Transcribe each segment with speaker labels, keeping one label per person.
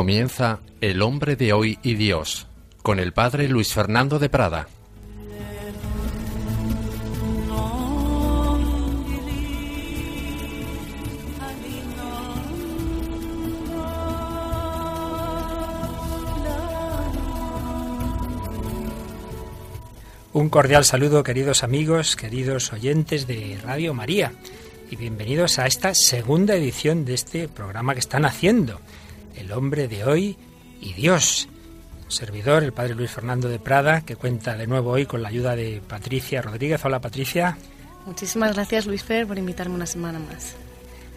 Speaker 1: Comienza El hombre de hoy y Dios con el padre Luis Fernando de Prada.
Speaker 2: Un cordial saludo, queridos amigos, queridos oyentes de Radio María, y bienvenidos a esta segunda edición de este programa que están haciendo, El hombre de hoy y Dios. Un servidor, el padre Luis Fernando de Prada, que cuenta de nuevo hoy con la ayuda de Patricia Rodríguez. Hola, Patricia.
Speaker 3: Muchísimas gracias, Luis Fer, por invitarme una semana más.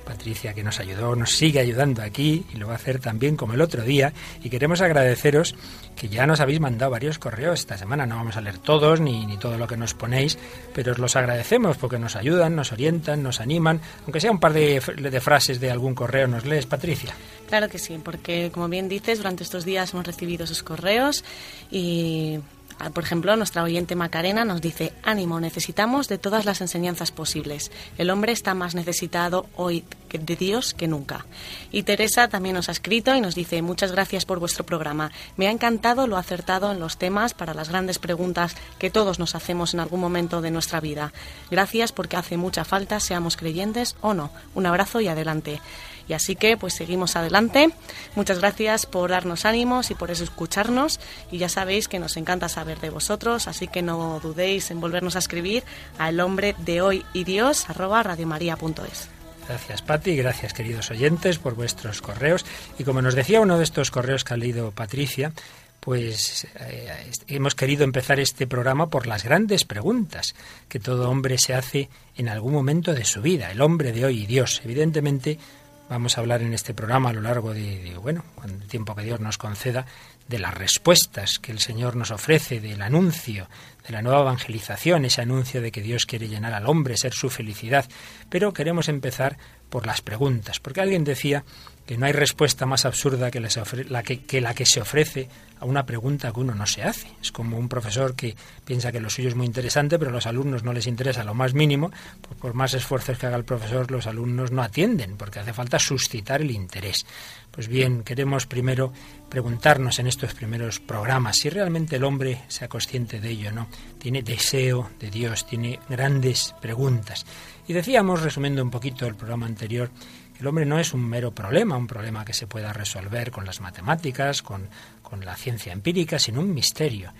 Speaker 2: Patricia que nos ayudó, nos sigue ayudando aquí y lo va a hacer también como el otro día. Y queremos agradeceros que ya nos habéis mandado varios correos esta semana. No vamos a leer todos ni, ni todo lo que nos ponéis, pero os los agradecemos porque nos ayudan, nos orientan, nos animan. Aunque sea un par de, de frases de algún correo, ¿nos lees, Patricia?
Speaker 3: Claro que sí, porque como bien dices, durante estos días hemos recibido sus correos y Ah, por ejemplo, nuestra oyente Macarena nos dice, ánimo, necesitamos de todas las enseñanzas posibles. El hombre está más necesitado hoy de Dios que nunca. Y Teresa también nos ha escrito y nos dice, muchas gracias por vuestro programa. Me ha encantado lo acertado en los temas para las grandes preguntas que todos nos hacemos en algún momento de nuestra vida. Gracias porque hace mucha falta, seamos creyentes o no. Un abrazo y adelante. Y así que pues seguimos adelante. Muchas gracias por darnos ánimos y por escucharnos. Y ya sabéis que nos encanta saber de vosotros, así que no dudéis en volvernos a escribir a el hombre de hoy y Dios arroba radiomaria.es.
Speaker 2: Gracias, Pati, gracias, queridos oyentes, por vuestros correos. Y como nos decía uno de estos correos que ha leído Patricia, pues eh, hemos querido empezar este programa por las grandes preguntas que todo hombre se hace en algún momento de su vida, el hombre de hoy y Dios. Evidentemente, vamos a hablar en este programa a lo largo de, bueno, el tiempo que Dios nos conceda, de las respuestas que el Señor nos ofrece, del anuncio, de la nueva evangelización, ese anuncio de que Dios quiere llenar al hombre, ser su felicidad. Pero queremos empezar por las preguntas, porque alguien decía que no hay respuesta más absurda que la que, que la que se ofrece a una pregunta que uno no se hace. Es como un profesor que piensa que lo suyo es muy interesante, pero a los alumnos no les interesa lo más mínimo, pues por más esfuerzos que haga el profesor, los alumnos no atienden, porque hace falta suscitar el interés. Pues bien, queremos primero preguntarnos en estos primeros programas si realmente el hombre sea consciente de ello, ¿no? Tiene deseo de Dios, tiene grandes preguntas. Y decíamos, resumiendo un poquito el programa anterior, el hombre no es un mero problema, un problema que se pueda resolver con las matemáticas, con, con la ciencia empírica, sino un misterio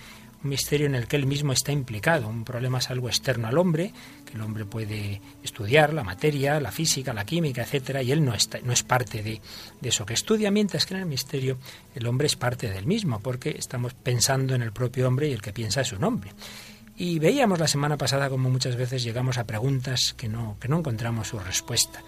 Speaker 2: un misterio en el que él mismo está implicado. Un problema es algo externo al hombre, que el hombre puede estudiar, la materia, la física, la química, etcétera, y él no, está, no es parte de, de, eso que estudia, mientras que en el misterio el hombre es parte del mismo, porque estamos pensando en el propio hombre y el que piensa es un hombre. Y veíamos la semana pasada como muchas veces llegamos a preguntas que no, que no encontramos su respuesta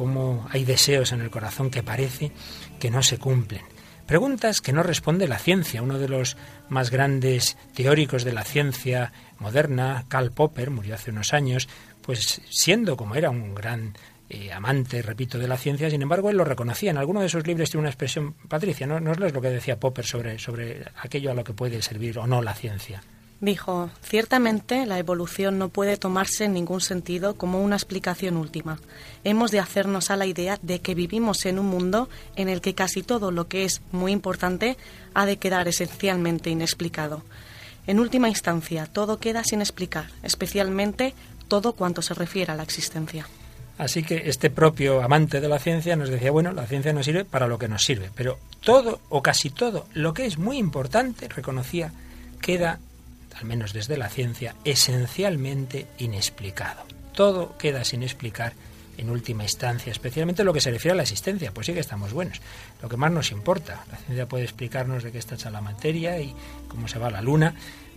Speaker 2: cómo hay deseos en el corazón que parece que no se cumplen. Preguntas que no responde la ciencia. Uno de los más grandes teóricos de la ciencia moderna, Karl Popper, murió hace unos años, pues siendo como era un gran eh, amante, repito, de la ciencia, sin embargo, él lo reconocía. En alguno de sus libros tiene una expresión, Patricia, ¿no, no es lo que decía Popper sobre, sobre aquello a lo que puede servir o no la ciencia?
Speaker 3: Dijo, ciertamente la evolución no puede tomarse en ningún sentido como una explicación última. Hemos de hacernos a la idea de que vivimos en un mundo en el que casi todo lo que es muy importante ha de quedar esencialmente inexplicado. En última instancia, todo queda sin explicar, especialmente todo cuanto se refiere a la existencia.
Speaker 2: Así que este propio amante de la ciencia nos decía, bueno, la ciencia nos sirve para lo que nos sirve, pero todo o casi todo lo que es muy importante, reconocía, queda al menos desde la ciencia, esencialmente inexplicado. Todo queda sin explicar en última instancia, especialmente lo que se refiere a la existencia, pues sí que estamos buenos. Lo que más nos importa, la ciencia puede explicarnos de qué está hecha la materia y cómo se va la luna,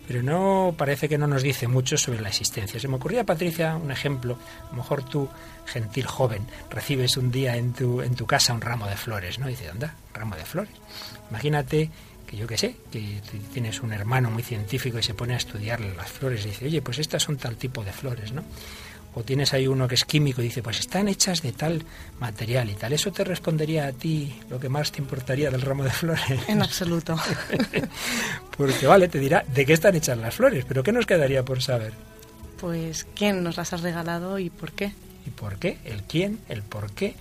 Speaker 2: pero no parece que no nos dice mucho sobre la existencia. Se me ocurría, Patricia, un ejemplo. A lo mejor tú, gentil joven, recibes un día en tu, en tu casa un ramo de flores, ¿no? Y dices, ramo de flores. Imagínate yo qué sé, que tienes un hermano muy científico y se pone a estudiar las flores y dice, oye, pues estas son tal tipo de flores, ¿no? O tienes ahí uno que es químico y dice, pues están hechas de tal material y tal. ¿Eso te respondería a ti lo que más te importaría del ramo de flores?
Speaker 3: En absoluto.
Speaker 2: Porque vale, te dirá de qué están hechas las flores, pero ¿qué nos quedaría por saber?
Speaker 3: Pues quién nos las ha regalado y por qué.
Speaker 2: ¿Y por qué? El quién, el por qué.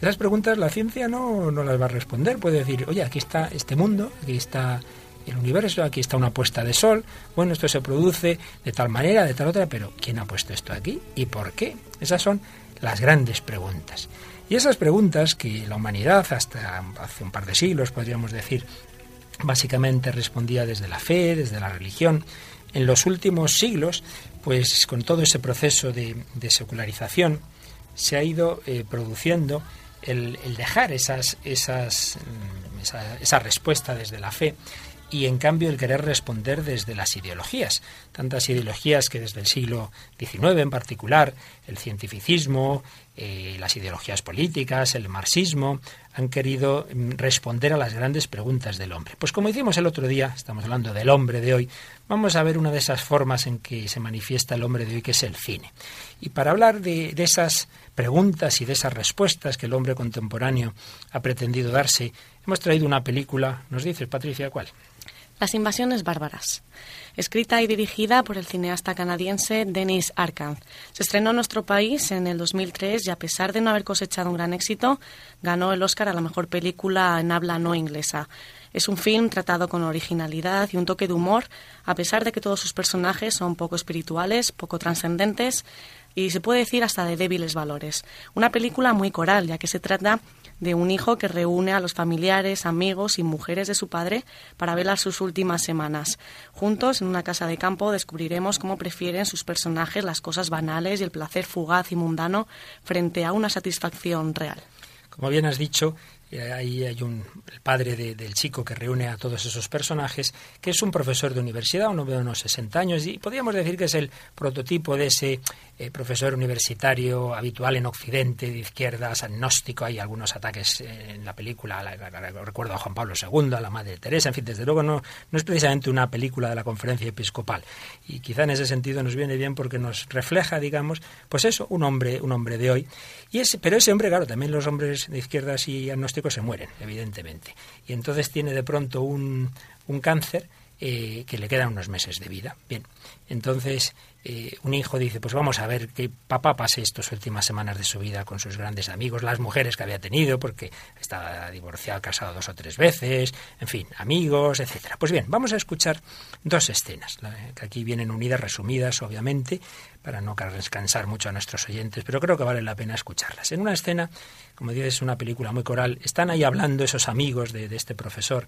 Speaker 2: Esas preguntas la ciencia no, no las va a responder. Puede decir, oye, aquí está este mundo, aquí está el universo, aquí está una puesta de sol, bueno, esto se produce de tal manera, de tal otra, pero ¿quién ha puesto esto aquí y por qué? Esas son las grandes preguntas. Y esas preguntas que la humanidad hasta hace un par de siglos, podríamos decir, básicamente respondía desde la fe, desde la religión, en los últimos siglos, pues con todo ese proceso de, secularización, se ha ido eh, produciendo el, dejar esas, esas, mm, esa, esa respuesta desde la fe y en cambio el querer responder desde las ideologías. Tantas ideologías que desde el siglo XIX en particular, el cientificismo, eh, las ideologías políticas, el marxismo, han querido mm, responder a las grandes preguntas del hombre. Pues como hicimos el otro día, estamos hablando del hombre de hoy, vamos a ver una de esas formas en que se manifiesta el hombre de hoy, que es el cine. Y para hablar de, de esas preguntas y de esas respuestas que el hombre contemporáneo ha pretendido darse, hemos traído una película, nos dices, Patricia, ¿cuál?
Speaker 3: Las invasiones bárbaras. Escrita y dirigida por el cineasta canadiense Denis Arcand. Se estrenó en nuestro país en el 2003 y a pesar de no haber cosechado un gran éxito, ganó el Oscar a la mejor película en habla no inglesa. Es un film tratado con originalidad y un toque de humor, a pesar de que todos sus personajes son poco espirituales, poco trascendentes y se puede decir hasta de débiles valores. Una película muy coral, ya que se trata de un hijo que reúne a los familiares, amigos y mujeres de su padre para velar sus últimas semanas. Juntos, en una casa de campo, descubriremos cómo prefieren sus personajes las cosas banales y el placer fugaz y mundano frente a una satisfacción real.
Speaker 2: Como bien has dicho, ahí hay un el padre del chico que reúne a todos esos personajes, que es un profesor de universidad, uno de unos 60 años, y podríamos decir que es el prototipo de ese eh, profesor universitario habitual en Occidente, de izquierdas, agnóstico. Hay algunos ataques en la película, recuerdo a Juan Pablo II, a la Madre Teresa, en fin, desde luego no, no es precisamente una película de la conferencia episcopal. Y quizá en ese sentido nos viene bien porque nos refleja, digamos, pues eso, un hombre, un hombre de hoy. Y ese, pero ese hombre, claro, también los hombres de izquierdas y agnósticos se mueren, evidentemente. Y entonces tiene de pronto un, un cáncer eh, que le quedan unos meses de vida. Bien, entonces eh, un hijo dice, pues vamos a ver que papá pase estas últimas semanas de su vida con sus grandes amigos, las mujeres que había tenido, porque estaba divorciado, casado dos o tres veces, en fin, amigos, etcétera. Pues bien, vamos a escuchar dos escenas, que aquí vienen unidas, resumidas, obviamente, para no descansar mucho a nuestros oyentes, pero creo que vale la pena escucharlas. En una escena, como dices, es una película muy coral, están ahí hablando esos amigos de este profesor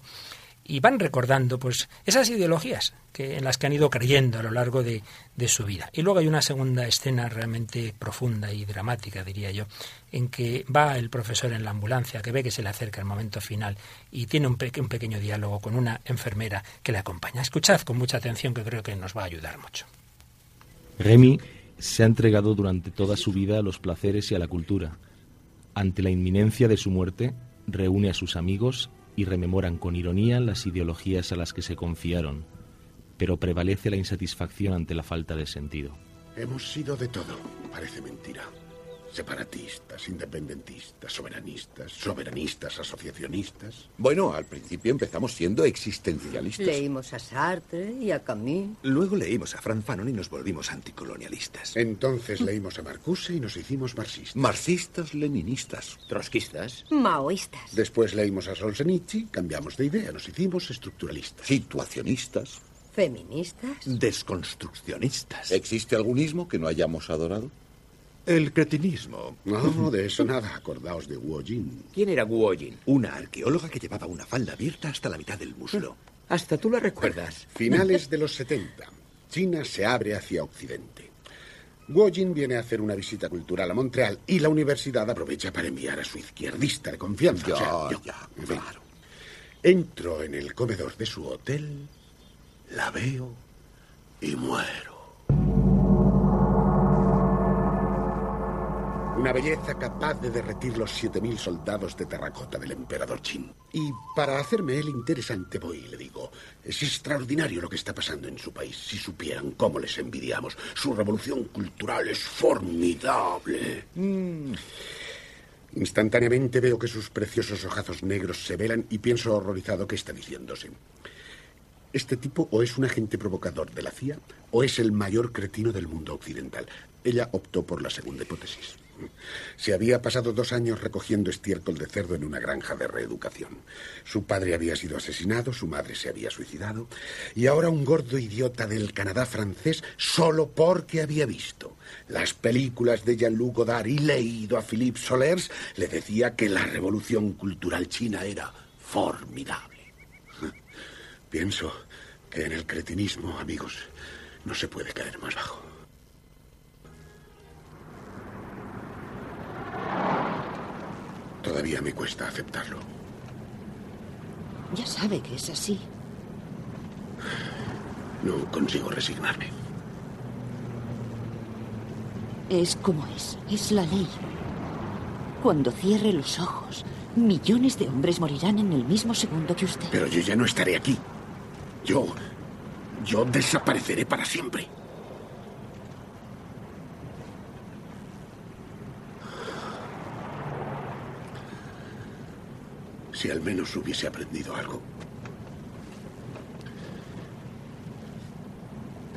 Speaker 2: y van recordando pues esas ideologías que, en las que han ido creyendo a lo largo de, su vida. Y luego hay una segunda escena realmente profunda y dramática, diría yo, en que va el profesor en la ambulancia, que ve que se le acerca el momento final y tiene un, un pequeño diálogo con una enfermera que le acompaña. Escuchad con mucha atención que creo que nos va a ayudar mucho.
Speaker 4: Remy se ha entregado durante toda su vida a los placeres y a la cultura. Ante la inminencia de su muerte, reúne a sus amigos y rememoran con ironía las ideologías a las que se confiaron, pero prevalece la insatisfacción ante la falta de sentido.
Speaker 5: Hemos sido de todo, parece mentira separatistas, independentistas, soberanistas, soberanistas, asociacionistas.
Speaker 6: Bueno, al principio empezamos siendo existencialistas.
Speaker 7: Leímos a Sartre y a Camus.
Speaker 6: Luego leímos a Franz Fanon y nos volvimos anticolonialistas.
Speaker 5: Entonces leímos a Marcuse y nos hicimos marxistas.
Speaker 6: Marxistas, leninistas, trotskistas.
Speaker 7: Maoístas.
Speaker 5: Después leímos a Solzhenitsyn, cambiamos de idea, nos hicimos estructuralistas.
Speaker 6: Situacionistas.
Speaker 7: Feministas.
Speaker 6: Desconstruccionistas. ¿Existe algún ismo que no hayamos adorado?
Speaker 5: El cretinismo. No, de eso nada. Acordaos de Guo Jin.
Speaker 6: ¿Quién era Guo Jin? Una arqueóloga que llevaba una falda abierta hasta la mitad del muslo.
Speaker 7: Hasta tú la recuerdas.
Speaker 5: Finales de los 70. China se abre hacia Occidente. Guo Jin viene a hacer una visita cultural a Montreal y la universidad aprovecha para enviar a su izquierdista de confianza.
Speaker 6: Ya, ya, claro.
Speaker 5: Entro en el comedor de su hotel, la veo y muero. Una belleza capaz de derretir los 7.000 soldados de terracota del emperador Qin. Y para hacerme él interesante voy y le digo, es extraordinario lo que está pasando en su país. Si supieran cómo les envidiamos. Su revolución cultural es formidable. Mm. Instantáneamente veo que sus preciosos ojazos negros se velan y pienso horrorizado que está diciéndose. Este tipo o es un agente provocador de la CIA o es el mayor cretino del mundo occidental. Ella optó por la segunda hipótesis. Se había pasado dos años recogiendo estiércol de cerdo en una granja de reeducación. Su padre había sido asesinado, su madre se había suicidado, y ahora un gordo idiota del Canadá francés solo porque había visto las películas de Jean-Luc Godard y leído a Philippe Solers le decía que la revolución cultural china era formidable. Pienso que en el cretinismo, amigos, no se puede caer más bajo. Todavía me cuesta aceptarlo.
Speaker 7: Ya sabe que es así.
Speaker 5: No consigo resignarme.
Speaker 7: Es como es. Es la ley. Cuando cierre los ojos, millones de hombres morirán en el mismo segundo que usted.
Speaker 5: Pero yo ya no estaré aquí. Yo... Yo desapareceré para siempre. Si al menos hubiese aprendido algo.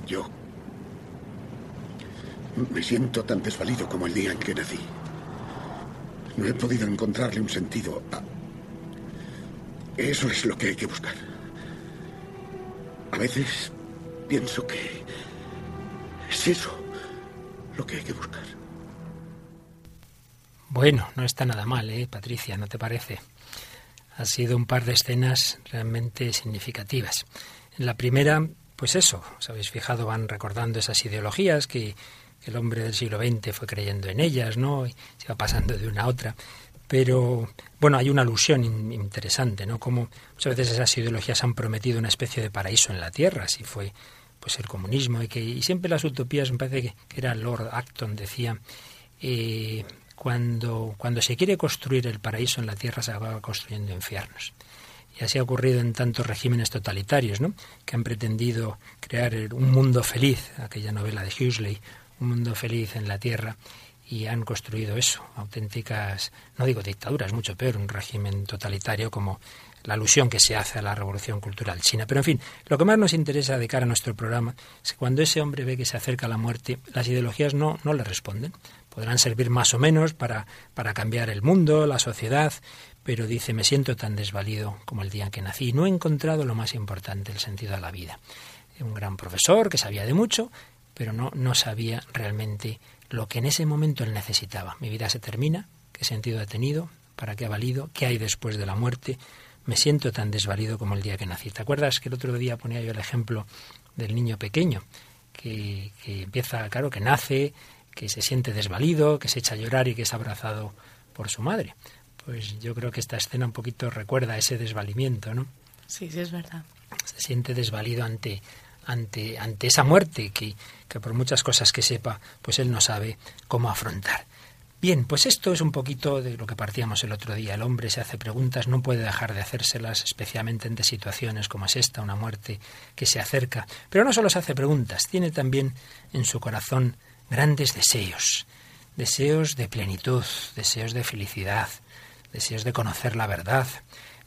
Speaker 5: Yo me siento tan desvalido como el día en que nací. No he podido encontrarle un sentido a... Eso es lo que hay que buscar. A veces pienso que es eso lo que hay que buscar.
Speaker 2: Bueno, no está nada mal, ¿eh, Patricia? ¿No te parece? Ha sido un par de escenas realmente significativas. En la primera, pues eso, os habéis fijado, van recordando esas ideologías que el hombre del siglo XX fue creyendo en ellas, ¿no? Y se va pasando de una a otra. Pero, bueno, hay una alusión interesante, ¿no? Como muchas veces esas ideologías han prometido una especie de paraíso en la tierra, si fue pues el comunismo, y que y siempre las utopías, me parece que, era Lord Acton, decía, eh, cuando, cuando se quiere construir el paraíso en la tierra se acaba construyendo infiernos. Y así ha ocurrido en tantos regímenes totalitarios, ¿no? que han pretendido crear un mundo feliz, aquella novela de Huxley, un mundo feliz en la tierra, y han construido eso, auténticas, no digo dictaduras, mucho peor, un régimen totalitario como la alusión que se hace a la revolución cultural china. Pero en fin, lo que más nos interesa de cara a nuestro programa es que cuando ese hombre ve que se acerca a la muerte, las ideologías no, no le responden. Podrán servir más o menos para, para cambiar el mundo, la sociedad, pero dice, me siento tan desvalido como el día en que nací. No he encontrado lo más importante, el sentido de la vida. Un gran profesor que sabía de mucho, pero no, no sabía realmente lo que en ese momento él necesitaba. Mi vida se termina, qué sentido ha tenido, para qué ha valido, qué hay después de la muerte. Me siento tan desvalido como el día que nací. ¿Te acuerdas que el otro día ponía yo el ejemplo del niño pequeño, que, que empieza, claro, que nace, que se siente desvalido, que se echa a llorar y que es abrazado por su madre? Pues yo creo que esta escena un poquito recuerda ese desvalimiento, ¿no?
Speaker 3: Sí, sí, es verdad.
Speaker 2: Se siente desvalido ante, ante, ante esa muerte que, que por muchas cosas que sepa, pues él no sabe cómo afrontar. Bien, pues esto es un poquito de lo que partíamos el otro día. El hombre se hace preguntas, no puede dejar de hacérselas, especialmente ante situaciones como es esta, una muerte que se acerca. Pero no solo se hace preguntas, tiene también en su corazón grandes deseos, deseos de plenitud, deseos de felicidad, deseos de conocer la verdad,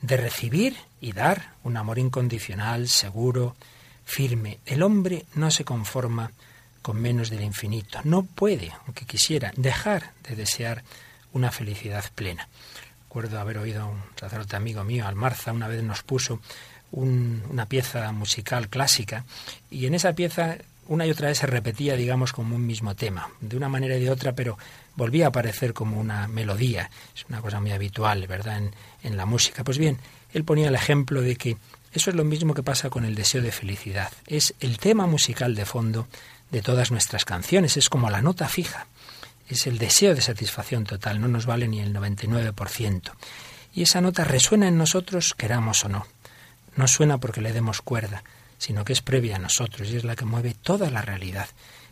Speaker 2: de recibir y dar un amor incondicional, seguro, firme. El hombre no se conforma con menos del infinito. No puede, aunque quisiera, dejar de desear una felicidad plena. Recuerdo haber oído a un sacerdote amigo mío, Almarza, una vez nos puso una pieza musical clásica y en esa pieza una y otra vez se repetía, digamos, como un mismo tema, de una manera y de otra, pero volvía a aparecer como una melodía. Es una cosa muy habitual, ¿verdad?, en, en la música. Pues bien, él ponía el ejemplo de que eso es lo mismo que pasa con el deseo de felicidad. Es el tema musical de fondo de todas nuestras canciones, es como la nota fija. Es el deseo de satisfacción total, no nos vale ni el 99%. Y esa nota resuena en nosotros, queramos o no. No suena porque le demos cuerda, sino que es previa a nosotros y es la que mueve toda la realidad.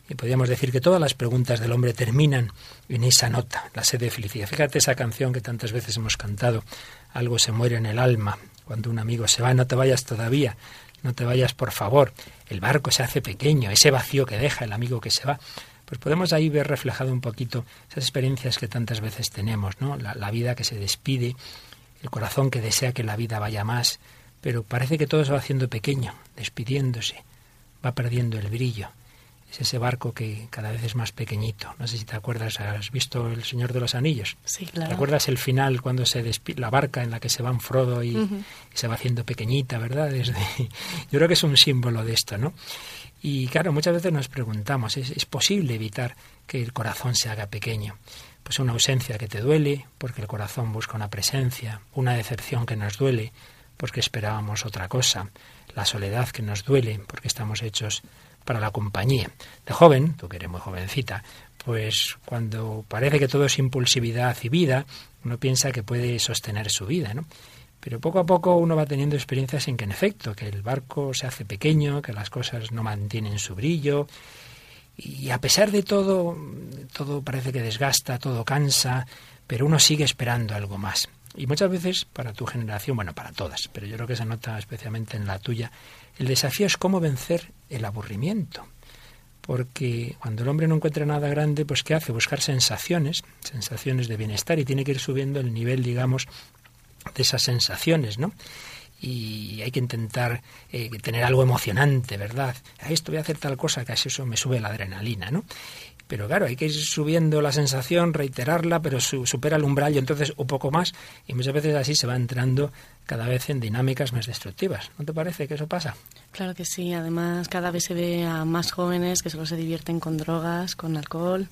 Speaker 2: Y podríamos decir que todas las preguntas del hombre terminan en esa nota, la sed de felicidad. Fíjate esa canción que tantas veces hemos cantado, algo se muere en el alma, cuando un amigo se va, no te vayas todavía, no te vayas por favor, el barco se hace pequeño, ese vacío que deja el amigo que se va. Pues podemos ahí ver reflejado un poquito esas experiencias que tantas veces tenemos, ¿no? La, la vida que se despide, el corazón que desea que la vida vaya más, pero parece que todo se va haciendo pequeño, despidiéndose, va perdiendo el brillo. Es ese barco que cada vez es más pequeñito. No sé si te acuerdas, ¿has visto El Señor de los Anillos?
Speaker 3: Sí, claro.
Speaker 2: ¿Te acuerdas el final cuando se la barca en la que se van Frodo y, y se va haciendo pequeñita, verdad? Desde... Yo creo que es un símbolo de esto, ¿no? Y claro, muchas veces nos preguntamos, ¿es, ¿es, posible evitar que el corazón se haga pequeño? Pues una ausencia que te duele, porque el corazón busca una presencia, una decepción que nos duele, porque esperábamos otra cosa, la soledad que nos duele, porque estamos hechos para la compañía. De joven, tú que eres muy jovencita, pues cuando parece que todo es impulsividad y vida, uno piensa que puede sostener su vida, ¿no? Pero poco a poco uno va teniendo experiencias en que, en efecto, que el barco se hace pequeño, que las cosas no mantienen su brillo, y a pesar de todo, todo parece que desgasta, todo cansa, pero uno sigue esperando algo más. Y muchas veces para tu generación, bueno, para todas, pero yo creo que se nota especialmente en la tuya, el desafío es cómo vencer el aburrimiento. Porque cuando el hombre no encuentra nada grande, pues ¿qué hace? Buscar sensaciones, sensaciones de bienestar y tiene que ir subiendo el nivel, digamos, de esas sensaciones, ¿no? y hay que intentar eh, tener algo emocionante, ¿verdad? A esto voy a hacer tal cosa que así eso me sube la adrenalina, ¿no? Pero claro, hay que ir subiendo la sensación, reiterarla, pero supera el umbral y entonces un poco más. Y muchas veces así se va entrando cada vez en dinámicas más destructivas. ¿No te parece que eso pasa?
Speaker 3: Claro que sí. Además, cada vez se ve a más jóvenes que solo se divierten con drogas, con alcohol.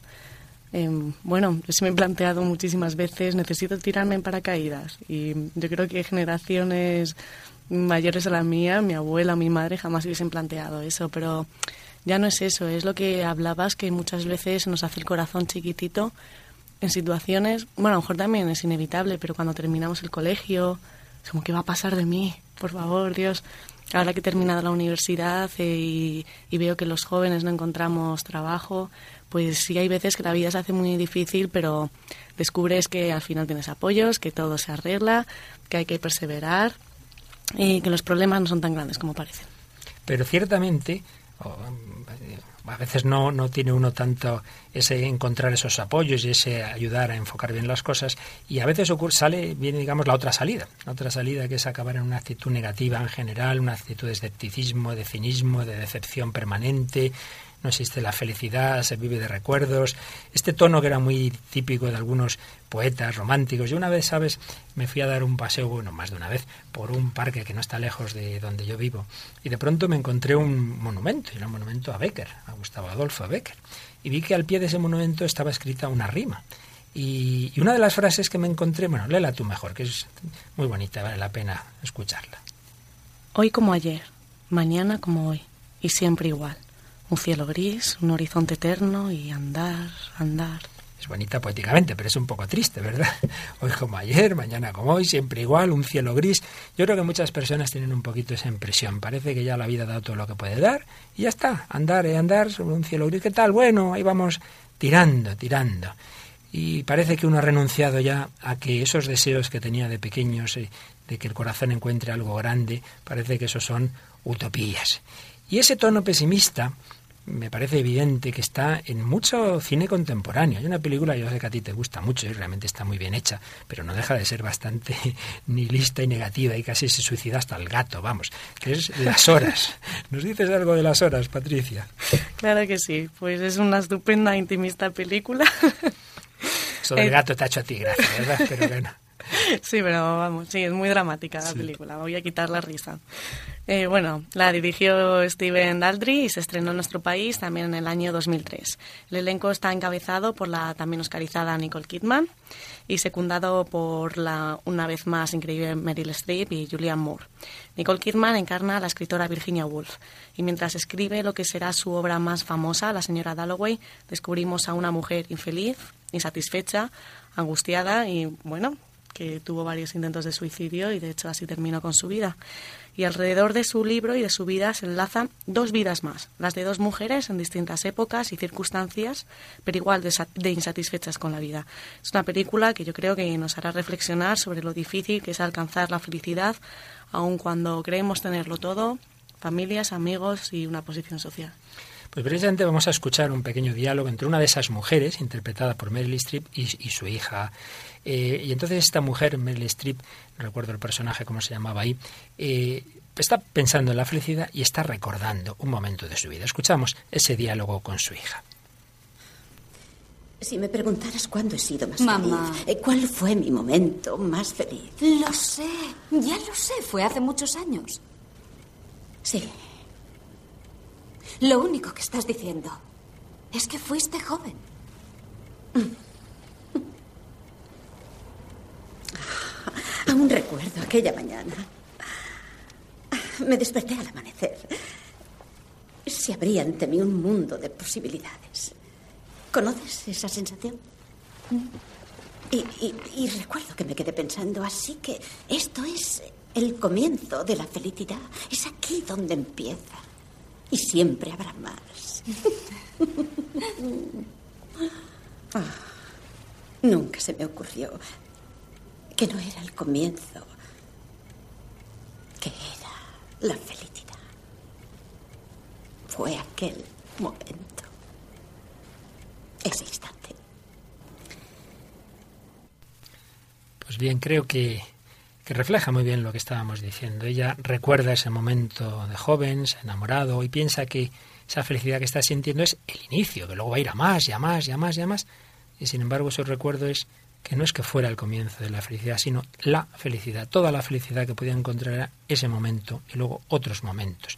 Speaker 3: Eh, bueno, eso me he planteado muchísimas veces, necesito tirarme en paracaídas. Y yo creo que generaciones mayores a la mía, mi abuela, mi madre, jamás hubiesen planteado eso. Pero ya no es eso, es lo que hablabas, que muchas veces nos hace el corazón chiquitito en situaciones, bueno, a lo mejor también es inevitable, pero cuando terminamos el colegio, es como, ¿qué va a pasar de mí? Por favor, Dios. Ahora que he terminado la universidad eh, y, y, veo que los jóvenes no encontramos trabajo, pues sí hay veces que la vida se hace muy difícil, pero descubres que al final tienes apoyos, que todo se arregla, que hay que perseverar y que los problemas no son tan grandes como parecen.
Speaker 2: Pero ciertamente a veces no, no tiene uno tanto ese encontrar esos apoyos y ese ayudar a enfocar bien las cosas. Y a veces ocurre, sale viene digamos la otra salida. La otra salida que es acabar en una actitud negativa en general una actitud de escepticismo de cinismo de decepción permanente no existe la felicidad, se vive de recuerdos. Este tono que era muy típico de algunos poetas románticos. Yo una vez, ¿sabes? Me fui a dar un paseo, bueno, más de una vez, por un parque que no está lejos de donde yo vivo. Y de pronto me encontré un monumento, y era un monumento a Becker, a Gustavo Adolfo Becker. Y vi que al pie de ese monumento estaba escrita una rima. Y, y una de las frases que me encontré, bueno, léela tú mejor, que es muy bonita, vale la pena escucharla.
Speaker 3: Hoy como ayer, mañana como hoy, y siempre igual un cielo gris, un horizonte eterno y andar, andar.
Speaker 2: Es bonita poéticamente, pero es un poco triste, ¿verdad? Hoy como ayer, mañana como hoy, siempre igual, un cielo gris. Yo creo que muchas personas tienen un poquito esa impresión. Parece que ya la vida dado todo lo que puede dar y ya está. Andar y andar sobre un cielo gris. ¿Qué tal? Bueno, ahí vamos tirando, tirando. Y parece que uno ha renunciado ya a que esos deseos que tenía de pequeños, eh, de que el corazón encuentre algo grande, parece que esos son utopías. Y ese tono pesimista me parece evidente que está en mucho cine contemporáneo. Hay una película, yo sé que a ti te gusta mucho y realmente está muy bien hecha, pero no deja de ser bastante nihilista y negativa y casi se suicida hasta el gato, vamos, que es Las Horas. ¿Nos dices algo de Las Horas, Patricia?
Speaker 3: Claro que sí, pues es una estupenda intimista película.
Speaker 2: Eso del gato te ha hecho a ti gracia, ¿verdad? Pero bueno.
Speaker 3: Sí, pero vamos, sí, es muy dramática la película, voy a quitar la risa. Eh, bueno, la dirigió Steven Daldry y se estrenó en nuestro país también en el año 2003. El elenco está encabezado por la también oscarizada Nicole Kidman y secundado por la una vez más increíble Meryl Streep y Julianne Moore. Nicole Kidman encarna a la escritora Virginia Woolf y mientras escribe lo que será su obra más famosa, La señora Dalloway, descubrimos a una mujer infeliz, insatisfecha, angustiada y, bueno, que tuvo varios intentos de suicidio y de hecho así terminó con su vida. Y alrededor de su libro y de su vida se enlazan dos vidas más, las de dos mujeres en distintas épocas y circunstancias, pero igual de, insatisfechas con la vida. Es una película que yo creo que nos hará reflexionar sobre lo difícil que es alcanzar la felicidad, aun cuando creemos tenerlo todo, familias, amigos y una posición social.
Speaker 2: Pues precisamente vamos a escuchar un pequeño diálogo entre una de esas mujeres, interpretada por Meryl Streep, y, su hija. Eh, y entonces esta mujer, Meryl Streep, no recuerdo el personaje, cómo se llamaba ahí, eh, está pensando en la felicidad y está recordando un momento de su vida. Escuchamos ese diálogo con su hija.
Speaker 8: Si me preguntaras cuándo he sido más
Speaker 9: Mamá.
Speaker 8: feliz, eh, ¿cuál fue mi momento más feliz?
Speaker 9: Lo sé, ya lo sé, fue hace muchos años.
Speaker 8: Sí.
Speaker 9: Lo único que estás diciendo es que fuiste joven.
Speaker 8: Aún recuerdo aquella mañana. Me desperté al amanecer. Se abría ante mí un mundo de posibilidades. ¿Conoces esa sensación? Y, recuerdo que me quedé pensando, así que esto es el comienzo de la felicidad. Es aquí donde empieza. Y siempre habrá más. Ah, nunca se me ocurrió que no era el comienzo, que era la felicidad. Fue aquel momento, ese instante.
Speaker 2: Pues bien, creo que, que refleja muy bien lo que estábamos diciendo. Ella recuerda ese momento de joven, se ha enamorado y piensa que esa felicidad que está sintiendo es el inicio, que luego va a ir a más y a más y a más y a más. Y sin embargo, su recuerdo es que no es que fuera el comienzo de la felicidad, sino la felicidad, toda la felicidad que podía encontrar era ese momento y luego otros momentos.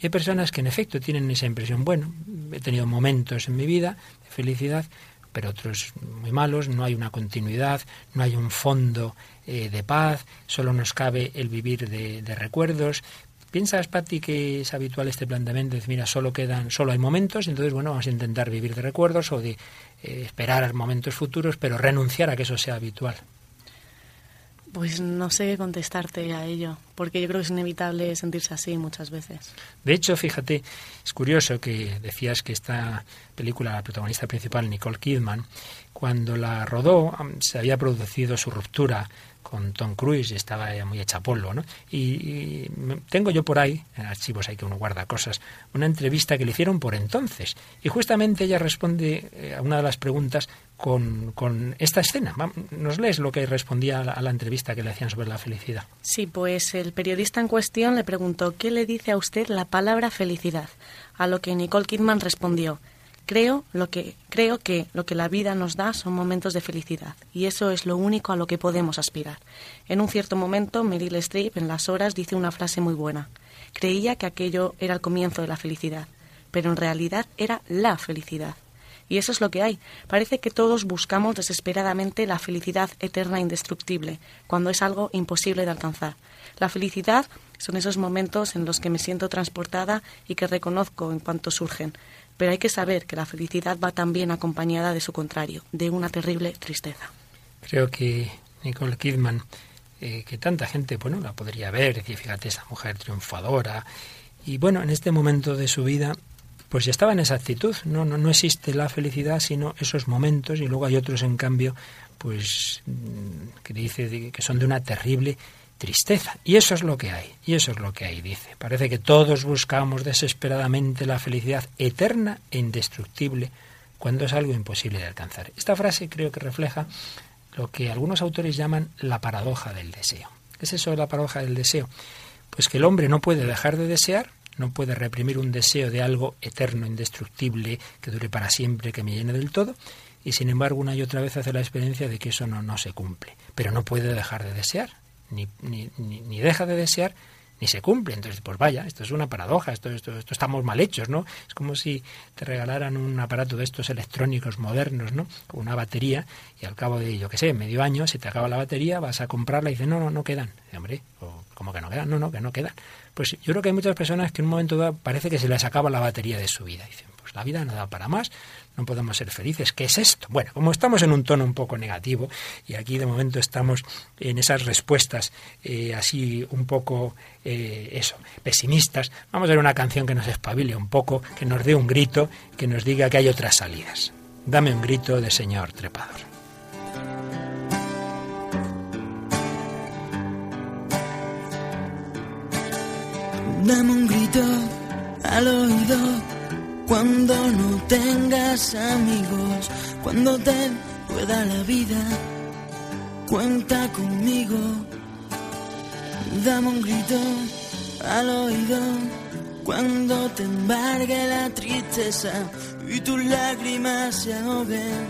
Speaker 2: Y hay personas que en efecto tienen esa impresión, bueno, he tenido momentos en mi vida de felicidad, pero otros muy malos, no hay una continuidad, no hay un fondo eh, de paz, solo nos cabe el vivir de, recuerdos. ¿Piensas, Patti, que es habitual este planteamiento? De mira, solo quedan, solo hay momentos, entonces, bueno, vamos a intentar vivir de recuerdos o de eh, esperar momentos futuros, pero renunciar a que eso sea habitual.
Speaker 3: Pues no sé qué contestarte a ello, porque yo creo que es inevitable sentirse así muchas veces.
Speaker 2: De hecho, fíjate, es curioso que decías que esta película, la protagonista principal, Nicole Kidman, cuando la rodó, se había producido su ruptura con Tom Cruise y estaba muy hecha polvo, ¿no? Y, tengo yo por ahí, en archivos hay que uno guarda cosas, una entrevista que le hicieron por entonces. Y justamente ella responde eh, a una de las preguntas con, con esta escena. ¿Nos lees lo que respondía a la, a la entrevista que le hacían sobre la felicidad?
Speaker 3: Sí, pues el periodista en cuestión le preguntó ¿qué le dice a usted la palabra felicidad? A lo que Nicole Kidman respondió Creo, lo que, creo que lo que la vida nos da son momentos de felicidad y eso es lo único a lo que podemos aspirar. En un cierto momento, Meryl Streep en las horas dice una frase muy buena. Creía que aquello era el comienzo de la felicidad, pero en realidad era la felicidad. Y eso es lo que hay. Parece que todos buscamos desesperadamente la felicidad eterna e indestructible, cuando es algo imposible de alcanzar. La felicidad son esos momentos en los que me siento transportada y que reconozco en cuanto surgen, pero hay que saber que la felicidad va también acompañada de su contrario, de una terrible tristeza.
Speaker 2: Creo que Nicole Kidman, eh, que tanta gente, bueno, la podría ver, decir, fíjate, esa mujer triunfadora. Y bueno, en este momento de su vida, pues ya estaba en esa actitud. No, no, no existe la felicidad, sino esos momentos, y luego hay otros, en cambio, pues mm, que dice que son de una terrible tristeza. Y eso es lo que hay, y eso es lo que hay, dice. Parece que todos buscamos desesperadamente la felicidad eterna e indestructible cuando es algo imposible de alcanzar. Esta frase creo que refleja lo que algunos autores llaman la paradoja del deseo. ¿Qué es eso de la paradoja del deseo? Pues que el hombre no puede dejar de desear, no puede reprimir un deseo de algo eterno, indestructible, que dure para siempre, que me llene del todo, y sin embargo una y otra vez hace la experiencia de que eso no, no se cumple. Pero no puede dejar de desear ni, ni, ni, deja de desear, ni se cumple. Entonces, pues vaya, esto es una paradoja, esto, esto, esto estamos mal hechos, ¿no? Es como si te regalaran un aparato de estos electrónicos modernos, ¿no? Una batería y al cabo de, yo qué sé, medio año, se te acaba la batería, vas a comprarla y dices, no, no, no quedan. hombre, ¿cómo que no quedan? No, no, que no quedan. Pues yo creo que hay muchas personas que en un momento dado parece que se les acaba la batería de su vida. Dicen, la vida no da para más, no podemos ser felices. ¿Qué es esto? Bueno, como estamos en un tono un poco negativo y aquí de momento estamos en esas respuestas eh, así un poco, eh, eso, pesimistas, vamos a ver una canción que nos espabile un poco, que nos dé un grito, que nos diga que hay otras salidas. Dame un grito de señor trepador.
Speaker 10: Dame un grito al oído Cuando no tengas amigos, cuando te pueda la vida, cuenta conmigo. Dame un grito al oído cuando te embargue la tristeza y tus lágrimas se ahoguen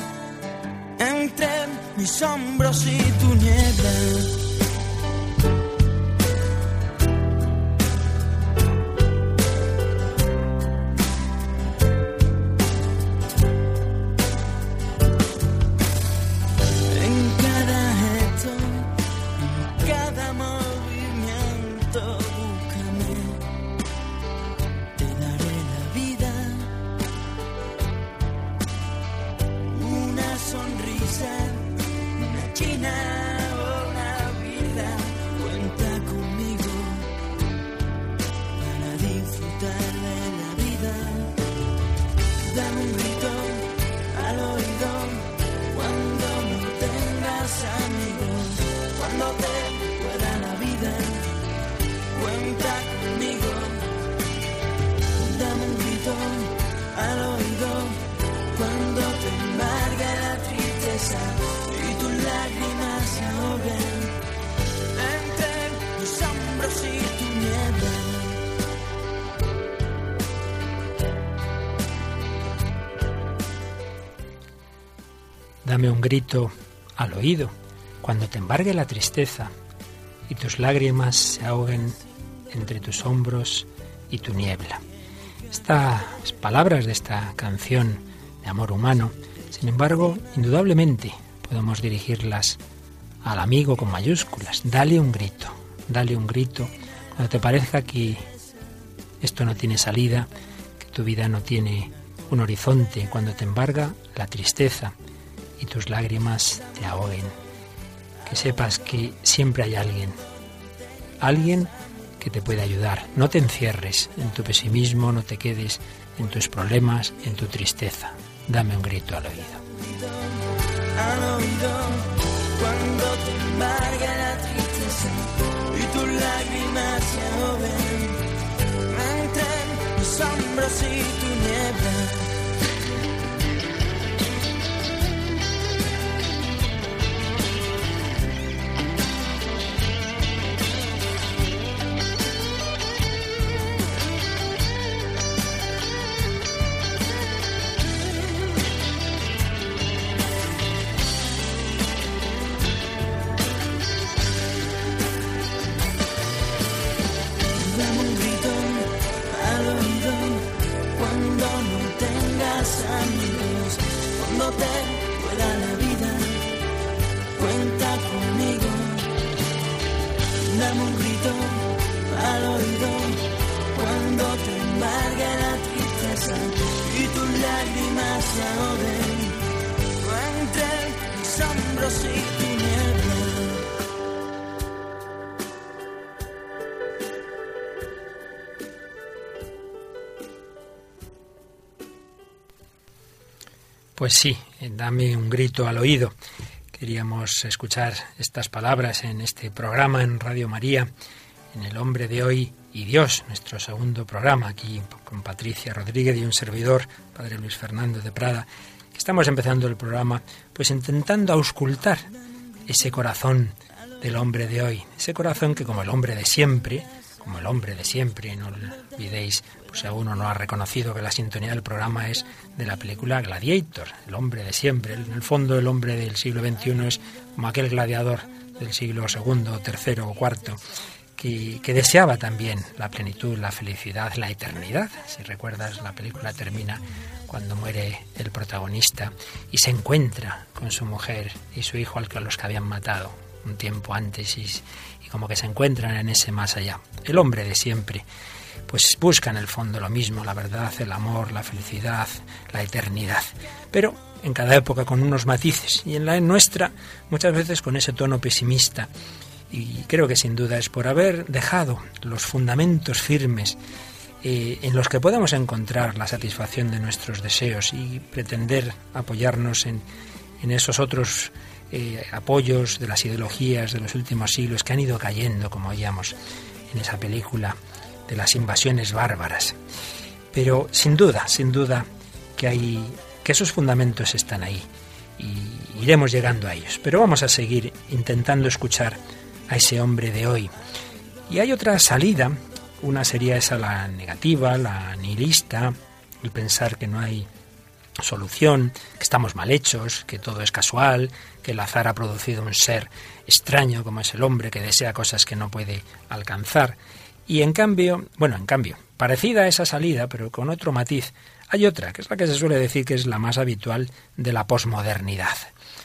Speaker 10: entre mis hombros y tu niebla.
Speaker 2: Grito al oído cuando te embargue la tristeza y tus lágrimas se ahoguen entre tus hombros y tu niebla. Estas palabras de esta canción de amor humano, sin embargo, indudablemente podemos dirigirlas al amigo con mayúsculas. Dale un grito, dale un grito cuando te parezca que esto no tiene salida, que tu vida no tiene un horizonte, cuando te embarga la tristeza y tus lágrimas te ahoguen. Que sepas que siempre hay alguien, alguien que te puede ayudar. No te encierres en tu pesimismo, no te quedes en tus problemas, en tu tristeza. Dame un grito al oído.
Speaker 10: Cuando te embarga la tristeza y tus lágrimas se entre mis hombros y tu niebla.
Speaker 2: Pues sí, dame un grito al oído. Queríamos escuchar estas palabras en este programa en Radio María, en El hombre de hoy y Dios, nuestro segundo programa, aquí con Patricia Rodríguez y un servidor, Padre Luis Fernando de Prada, estamos empezando el programa pues intentando auscultar ese corazón del hombre de hoy, ese corazón que como el hombre de siempre, como el hombre de siempre, no olvidéis si uno no ha reconocido que la sintonía del programa es de la película Gladiator, el hombre de siempre. En el fondo, el hombre del siglo XXI es como aquel gladiador del siglo II, III o IV, que, que, deseaba también la plenitud, la felicidad, la eternidad. Si recuerdas, la película termina cuando muere el protagonista y se encuentra con su mujer y su hijo al que los que habían matado un tiempo antes y, y como que se encuentran en ese más allá. El hombre de siempre pues busca en el fondo lo mismo, la verdad, el amor, la felicidad, la eternidad. Pero en cada época con unos matices y en la nuestra muchas veces con ese tono pesimista. Y creo que sin duda es por haber dejado los fundamentos firmes eh, en los que podamos encontrar la satisfacción de nuestros deseos y pretender apoyarnos en, en esos otros eh, apoyos de las ideologías de los últimos siglos que han ido cayendo, como oíamos en esa película de las invasiones bárbaras. Pero sin duda, sin duda que hay que esos fundamentos están ahí y iremos llegando a ellos. Pero vamos a seguir intentando escuchar a ese hombre de hoy. Y hay otra salida, una sería esa la negativa, la nihilista, el pensar que no hay solución, que estamos mal hechos, que todo es casual, que el azar ha producido un ser extraño como es el hombre que desea cosas que no puede alcanzar. Y en cambio, bueno, en cambio, parecida a esa salida, pero con otro matiz, hay otra, que es la que se suele decir que es la más habitual de la posmodernidad.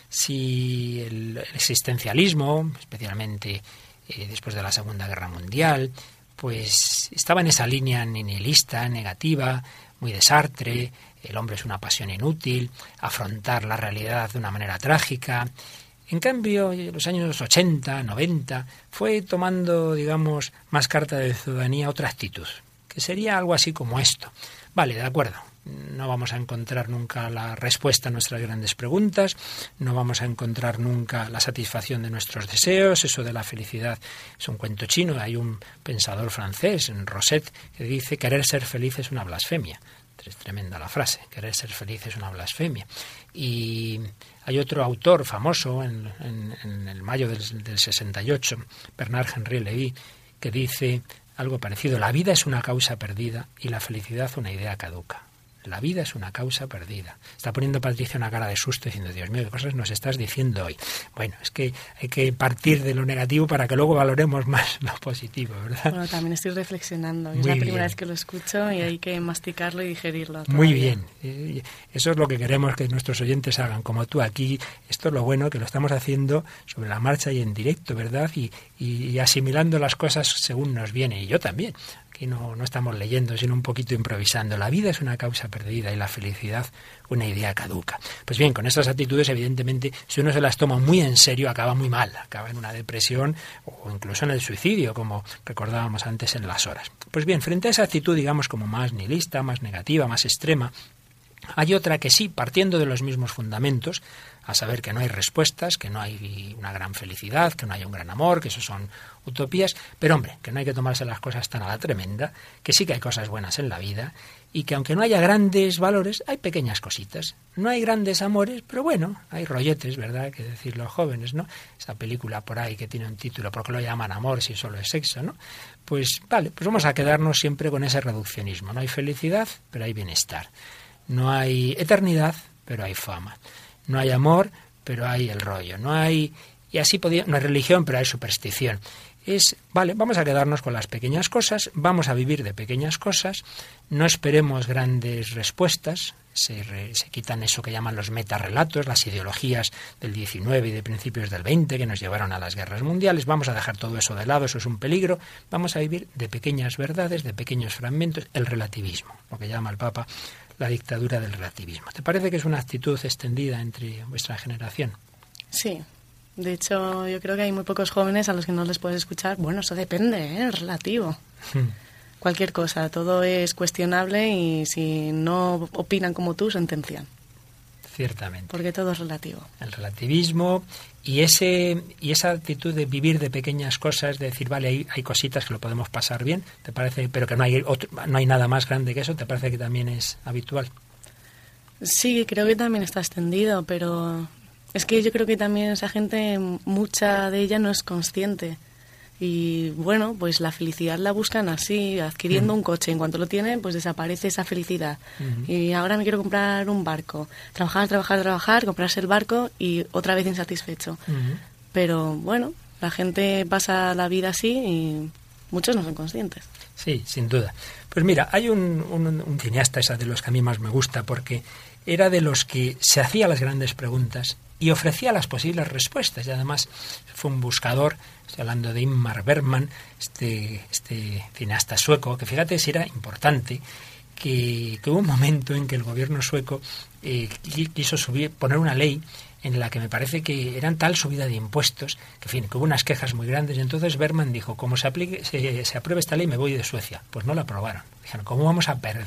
Speaker 2: Si el existencialismo, especialmente eh, después de la Segunda Guerra Mundial, pues estaba en esa línea nihilista, negativa, muy desastre, el hombre es una pasión inútil, afrontar la realidad de una manera trágica. En cambio, en los años 80, 90, fue tomando, digamos, más carta de ciudadanía otra actitud, que sería algo así como esto. Vale, de acuerdo, no vamos a encontrar nunca la respuesta a nuestras grandes preguntas, no vamos a encontrar nunca la satisfacción de nuestros deseos, eso de la felicidad es un cuento chino, hay un pensador francés, Rosette, que dice querer ser feliz es una blasfemia. Es tremenda la frase, querer ser feliz es una blasfemia. Y hay otro autor famoso en, el mayo del, del 68, Bernard Henry Levy, que dice algo parecido, la vida es una causa perdida y la felicidad una idea caduca. La vida es una causa perdida. Está poniendo Patricia una cara de susto diciendo, Dios mío, ¿qué cosas nos estás diciendo hoy? Bueno, es que hay que partir de lo negativo para que luego valoremos más lo positivo, ¿verdad?
Speaker 3: Bueno, también estoy reflexionando. es la primera vez que lo escucho y hay que masticarlo y digerirlo.
Speaker 2: Muy bien. Eh, eso es lo que queremos que nuestros oyentes hagan, como tú aquí. Esto es lo bueno, que lo estamos haciendo sobre la marcha y en directo, ¿verdad? Y, y asimilando las cosas según nos viene. Y yo también. Aquí no, no estamos leyendo, sino un poquito improvisando. La vida es una causa perdida y la felicidad una idea caduca. Pues bien, con estas actitudes, evidentemente, si uno se las toma muy en serio, acaba muy mal, acaba en una depresión o incluso en el suicidio, como recordábamos antes en las horas. Pues bien, frente a esa actitud, digamos, como más nihilista, más negativa, más extrema, hay otra que sí, partiendo de los mismos fundamentos, a saber que no hay respuestas, que no hay una gran felicidad, que no hay un gran amor, que eso son utopías, pero hombre, que no hay que tomarse las cosas tan a la tremenda, que sí que hay cosas buenas en la vida y que aunque no haya grandes valores, hay pequeñas cositas. No hay grandes amores, pero bueno, hay rolletes, ¿verdad? Que decir los jóvenes, ¿no? Esa película por ahí que tiene un título, ¿por qué lo llaman amor si solo es sexo, ¿no? Pues vale, pues vamos a quedarnos siempre con ese reduccionismo. No hay felicidad, pero hay bienestar. No hay eternidad, pero hay fama. No hay amor, pero hay el rollo. No hay y así podía, no hay religión, pero hay superstición. Es, vale, vamos a quedarnos con las pequeñas cosas, vamos a vivir de pequeñas cosas, no esperemos grandes respuestas, se, se, quitan eso que llaman los metarrelatos, las ideologías del 19 y de principios del 20 que nos llevaron a las guerras mundiales. Vamos a dejar todo eso de lado, eso es un peligro. Vamos a vivir de pequeñas verdades, de pequeños fragmentos, el relativismo, lo que llama el Papa la dictadura del relativismo. ¿Te parece que es una actitud extendida entre vuestra generación?
Speaker 3: Sí. De hecho, yo creo que hay muy pocos jóvenes a los que no les puedes escuchar. Bueno, eso depende, ¿eh? es relativo. Hmm. Cualquier cosa, todo es cuestionable y si no opinan como tú, sentencian.
Speaker 2: Ciertamente.
Speaker 3: Porque todo es relativo.
Speaker 2: El relativismo y, ese, y esa actitud de vivir de pequeñas cosas, de decir, vale, hay, hay cositas que lo podemos pasar bien, ¿te parece? Pero que no hay, no hay nada más grande que eso, ¿te parece que también es habitual?
Speaker 3: Sí, creo que también está extendido, pero es que yo creo que también esa gente, mucha de ella no es consciente y bueno, pues la felicidad la buscan así, adquiriendo un coche. En cuanto lo tienen, pues desaparece esa felicidad. Y ahora me quiero comprar un barco. Trabajar, trabajar, trabajar, comprarse el barco y otra vez insatisfecho. Pero bueno, la gente pasa la vida así y muchos no son conscientes.
Speaker 2: Sí, sin duda. Pues mira, hay un, un cineasta, esa de los que a mí más me gusta, porque era de los que se hacía las grandes preguntas y ofrecía las posibles respuestas. Y además fue un buscador, estoy hablando de Ingmar Bergman, este, este cineasta sueco, que fíjate si era importante, que, hubo un momento en que el gobierno sueco eh, quiso subir, poner una ley en la que me parece que eran tal subida de impuestos, que, fin, que hubo unas quejas muy grandes, y entonces Berman dijo, como se, aplique, se, se apruebe esta ley, me voy de Suecia. Pues no la aprobaron. Dijeron, ¿cómo vamos a perder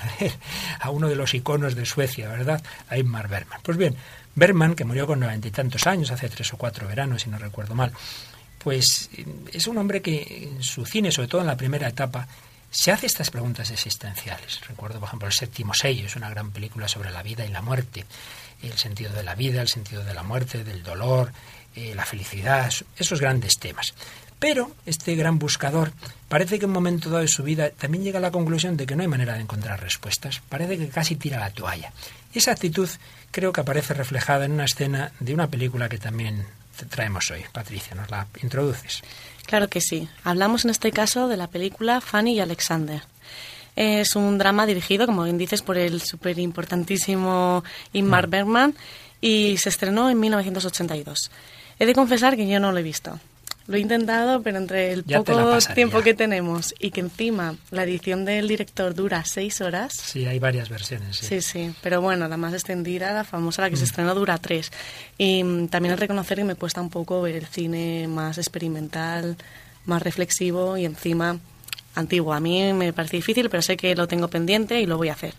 Speaker 2: a uno de los iconos de Suecia, verdad? A Ingmar Bergman. Pues bien, Berman, que murió con noventa y tantos años, hace tres o cuatro veranos, si no recuerdo mal, pues es un hombre que en su cine, sobre todo en la primera etapa, se hace estas preguntas existenciales. Recuerdo, por ejemplo, El séptimo sello, es una gran película sobre la vida y la muerte, el sentido de la vida, el sentido de la muerte, del dolor, eh, la felicidad, esos grandes temas. Pero este gran buscador parece que en un momento dado de su vida también llega a la conclusión de que no hay manera de encontrar respuestas. Parece que casi tira la toalla. Y esa actitud creo que aparece reflejada en una escena de una película que también traemos hoy. Patricia, ¿nos la introduces?
Speaker 3: Claro que sí. Hablamos en este caso de la película Fanny y Alexander. Es un drama dirigido, como bien dices, por el súper importantísimo Ingmar. Bergman y se estrenó en 1982. He de confesar que yo no lo he visto. Lo he intentado, pero entre el poco tiempo que tenemos y que encima la edición del director dura seis horas.
Speaker 2: Sí, hay varias versiones.
Speaker 3: Sí, sí, pero bueno, la más extendida, la famosa, la que se mm. estrenó, dura tres. Y mm, también el reconocer que me cuesta un poco ver el cine más experimental, más reflexivo y encima antiguo. A mí me parece difícil, pero sé que lo tengo pendiente y lo voy a hacer.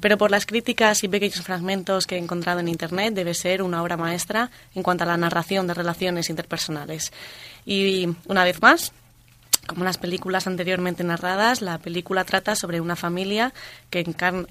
Speaker 3: Pero por las críticas y pequeños fragmentos que he encontrado en Internet, debe ser una obra maestra en cuanto a la narración de relaciones interpersonales. Y una vez más, como las películas anteriormente narradas, la película trata sobre una familia que,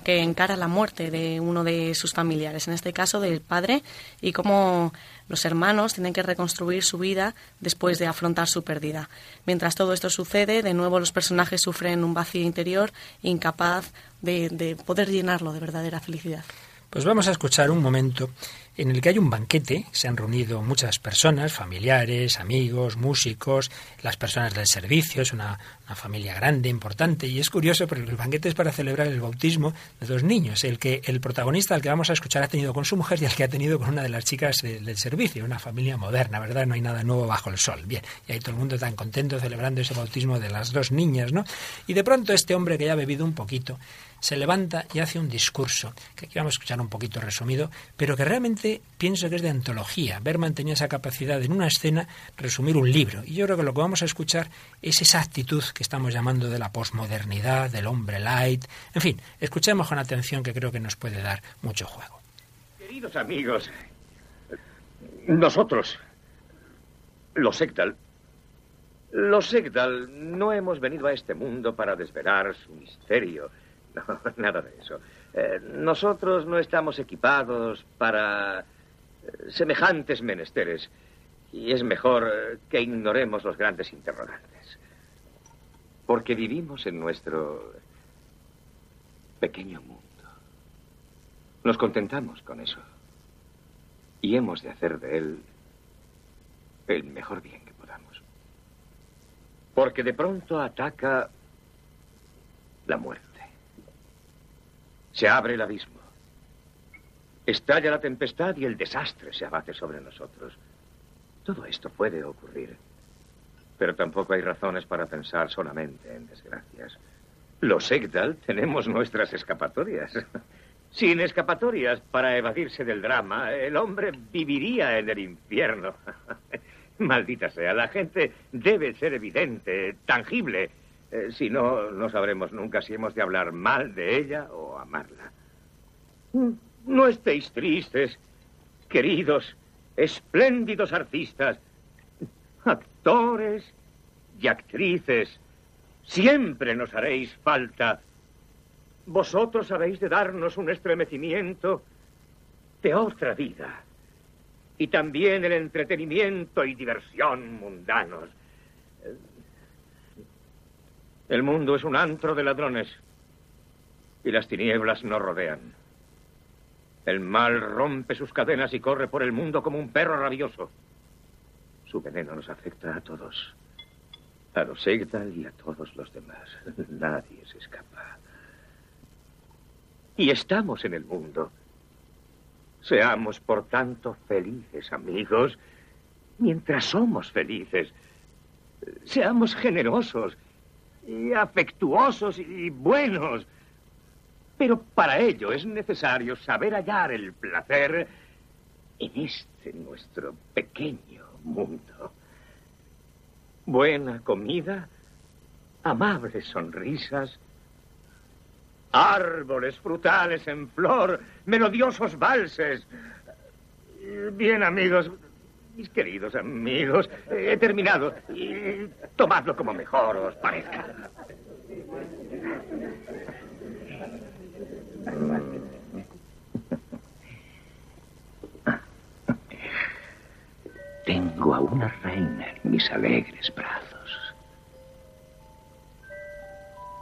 Speaker 3: que, encara la muerte de uno de sus familiares, en este caso del padre, y cómo los hermanos tienen que reconstruir su vida después de afrontar su pérdida. Mientras todo esto sucede, de nuevo los personajes sufren un vacío interior incapaz de, de poder llenarlo de verdadera felicidad.
Speaker 2: Pues vamos a escuchar un momento en el que hay un banquete, se han reunido muchas personas, familiares, amigos, músicos, las personas del servicio, es una, familia grande, importante, y es curioso porque el banquete es para celebrar el bautismo de dos niños, el que el protagonista, al que vamos a escuchar, ha tenido con su mujer y el que ha tenido con una de las chicas del servicio, una familia moderna, ¿verdad? No hay nada nuevo bajo el sol. Bien, y ahí todo el mundo tan contento celebrando ese bautismo de las dos niñas, ¿no? Y de pronto este hombre que ya ha bebido un poquito, se levanta y hace un discurso, que aquí vamos a escuchar un poquito resumido, pero que realmente pienso que es de antología. Berman tenía esa capacidad en una escena resumir un libro. Y yo creo que lo que vamos a escuchar es esa actitud que estamos llamando de la posmodernidad, del hombre light. En fin, escuchemos con atención que creo que nos puede dar mucho juego.
Speaker 11: Queridos amigos, nosotros, los Ekdal, los Ekdal no hemos venido a este mundo para desvelar su misterio nada de eso. Eh, nosotros no estamos equipados para eh, semejantes menesteres y es mejor eh, que ignoremos los grandes interrogantes. Porque vivimos en nuestro pequeño mundo. Nos contentamos con eso. Y hemos de hacer de él el mejor bien que podamos. Porque de pronto ataca la muerte. Se abre el abismo. Estalla la tempestad y el desastre se abate sobre nosotros. Todo esto puede ocurrir. Pero tampoco hay razones para pensar solamente en desgracias. Los Egdal tenemos nuestras escapatorias. Sin escapatorias para evadirse del drama, el hombre viviría en el infierno. Maldita sea, la gente debe ser evidente, tangible, eh, si no, no sabremos nunca si hemos de hablar mal de ella o amarla. No estéis tristes, queridos, espléndidos artistas, actores y actrices. Siempre nos haréis falta. Vosotros habéis de darnos un estremecimiento de otra vida. Y también el entretenimiento y diversión mundanos. El mundo es un antro de ladrones y las tinieblas nos rodean. El mal rompe sus cadenas y corre por el mundo como un perro rabioso. Su veneno nos afecta a todos. A los Egdal y a todos los demás. Nadie se escapa. Y estamos en el mundo. Seamos, por tanto, felices, amigos, mientras somos felices. Seamos generosos y afectuosos y buenos. Pero para ello es necesario saber hallar el placer en este nuestro pequeño mundo. Buena comida, amables sonrisas, árboles frutales en flor, melodiosos valses. Bien, amigos, mis queridos amigos, he terminado. Tomadlo como mejor os parezca. Tengo a una reina en mis alegres brazos.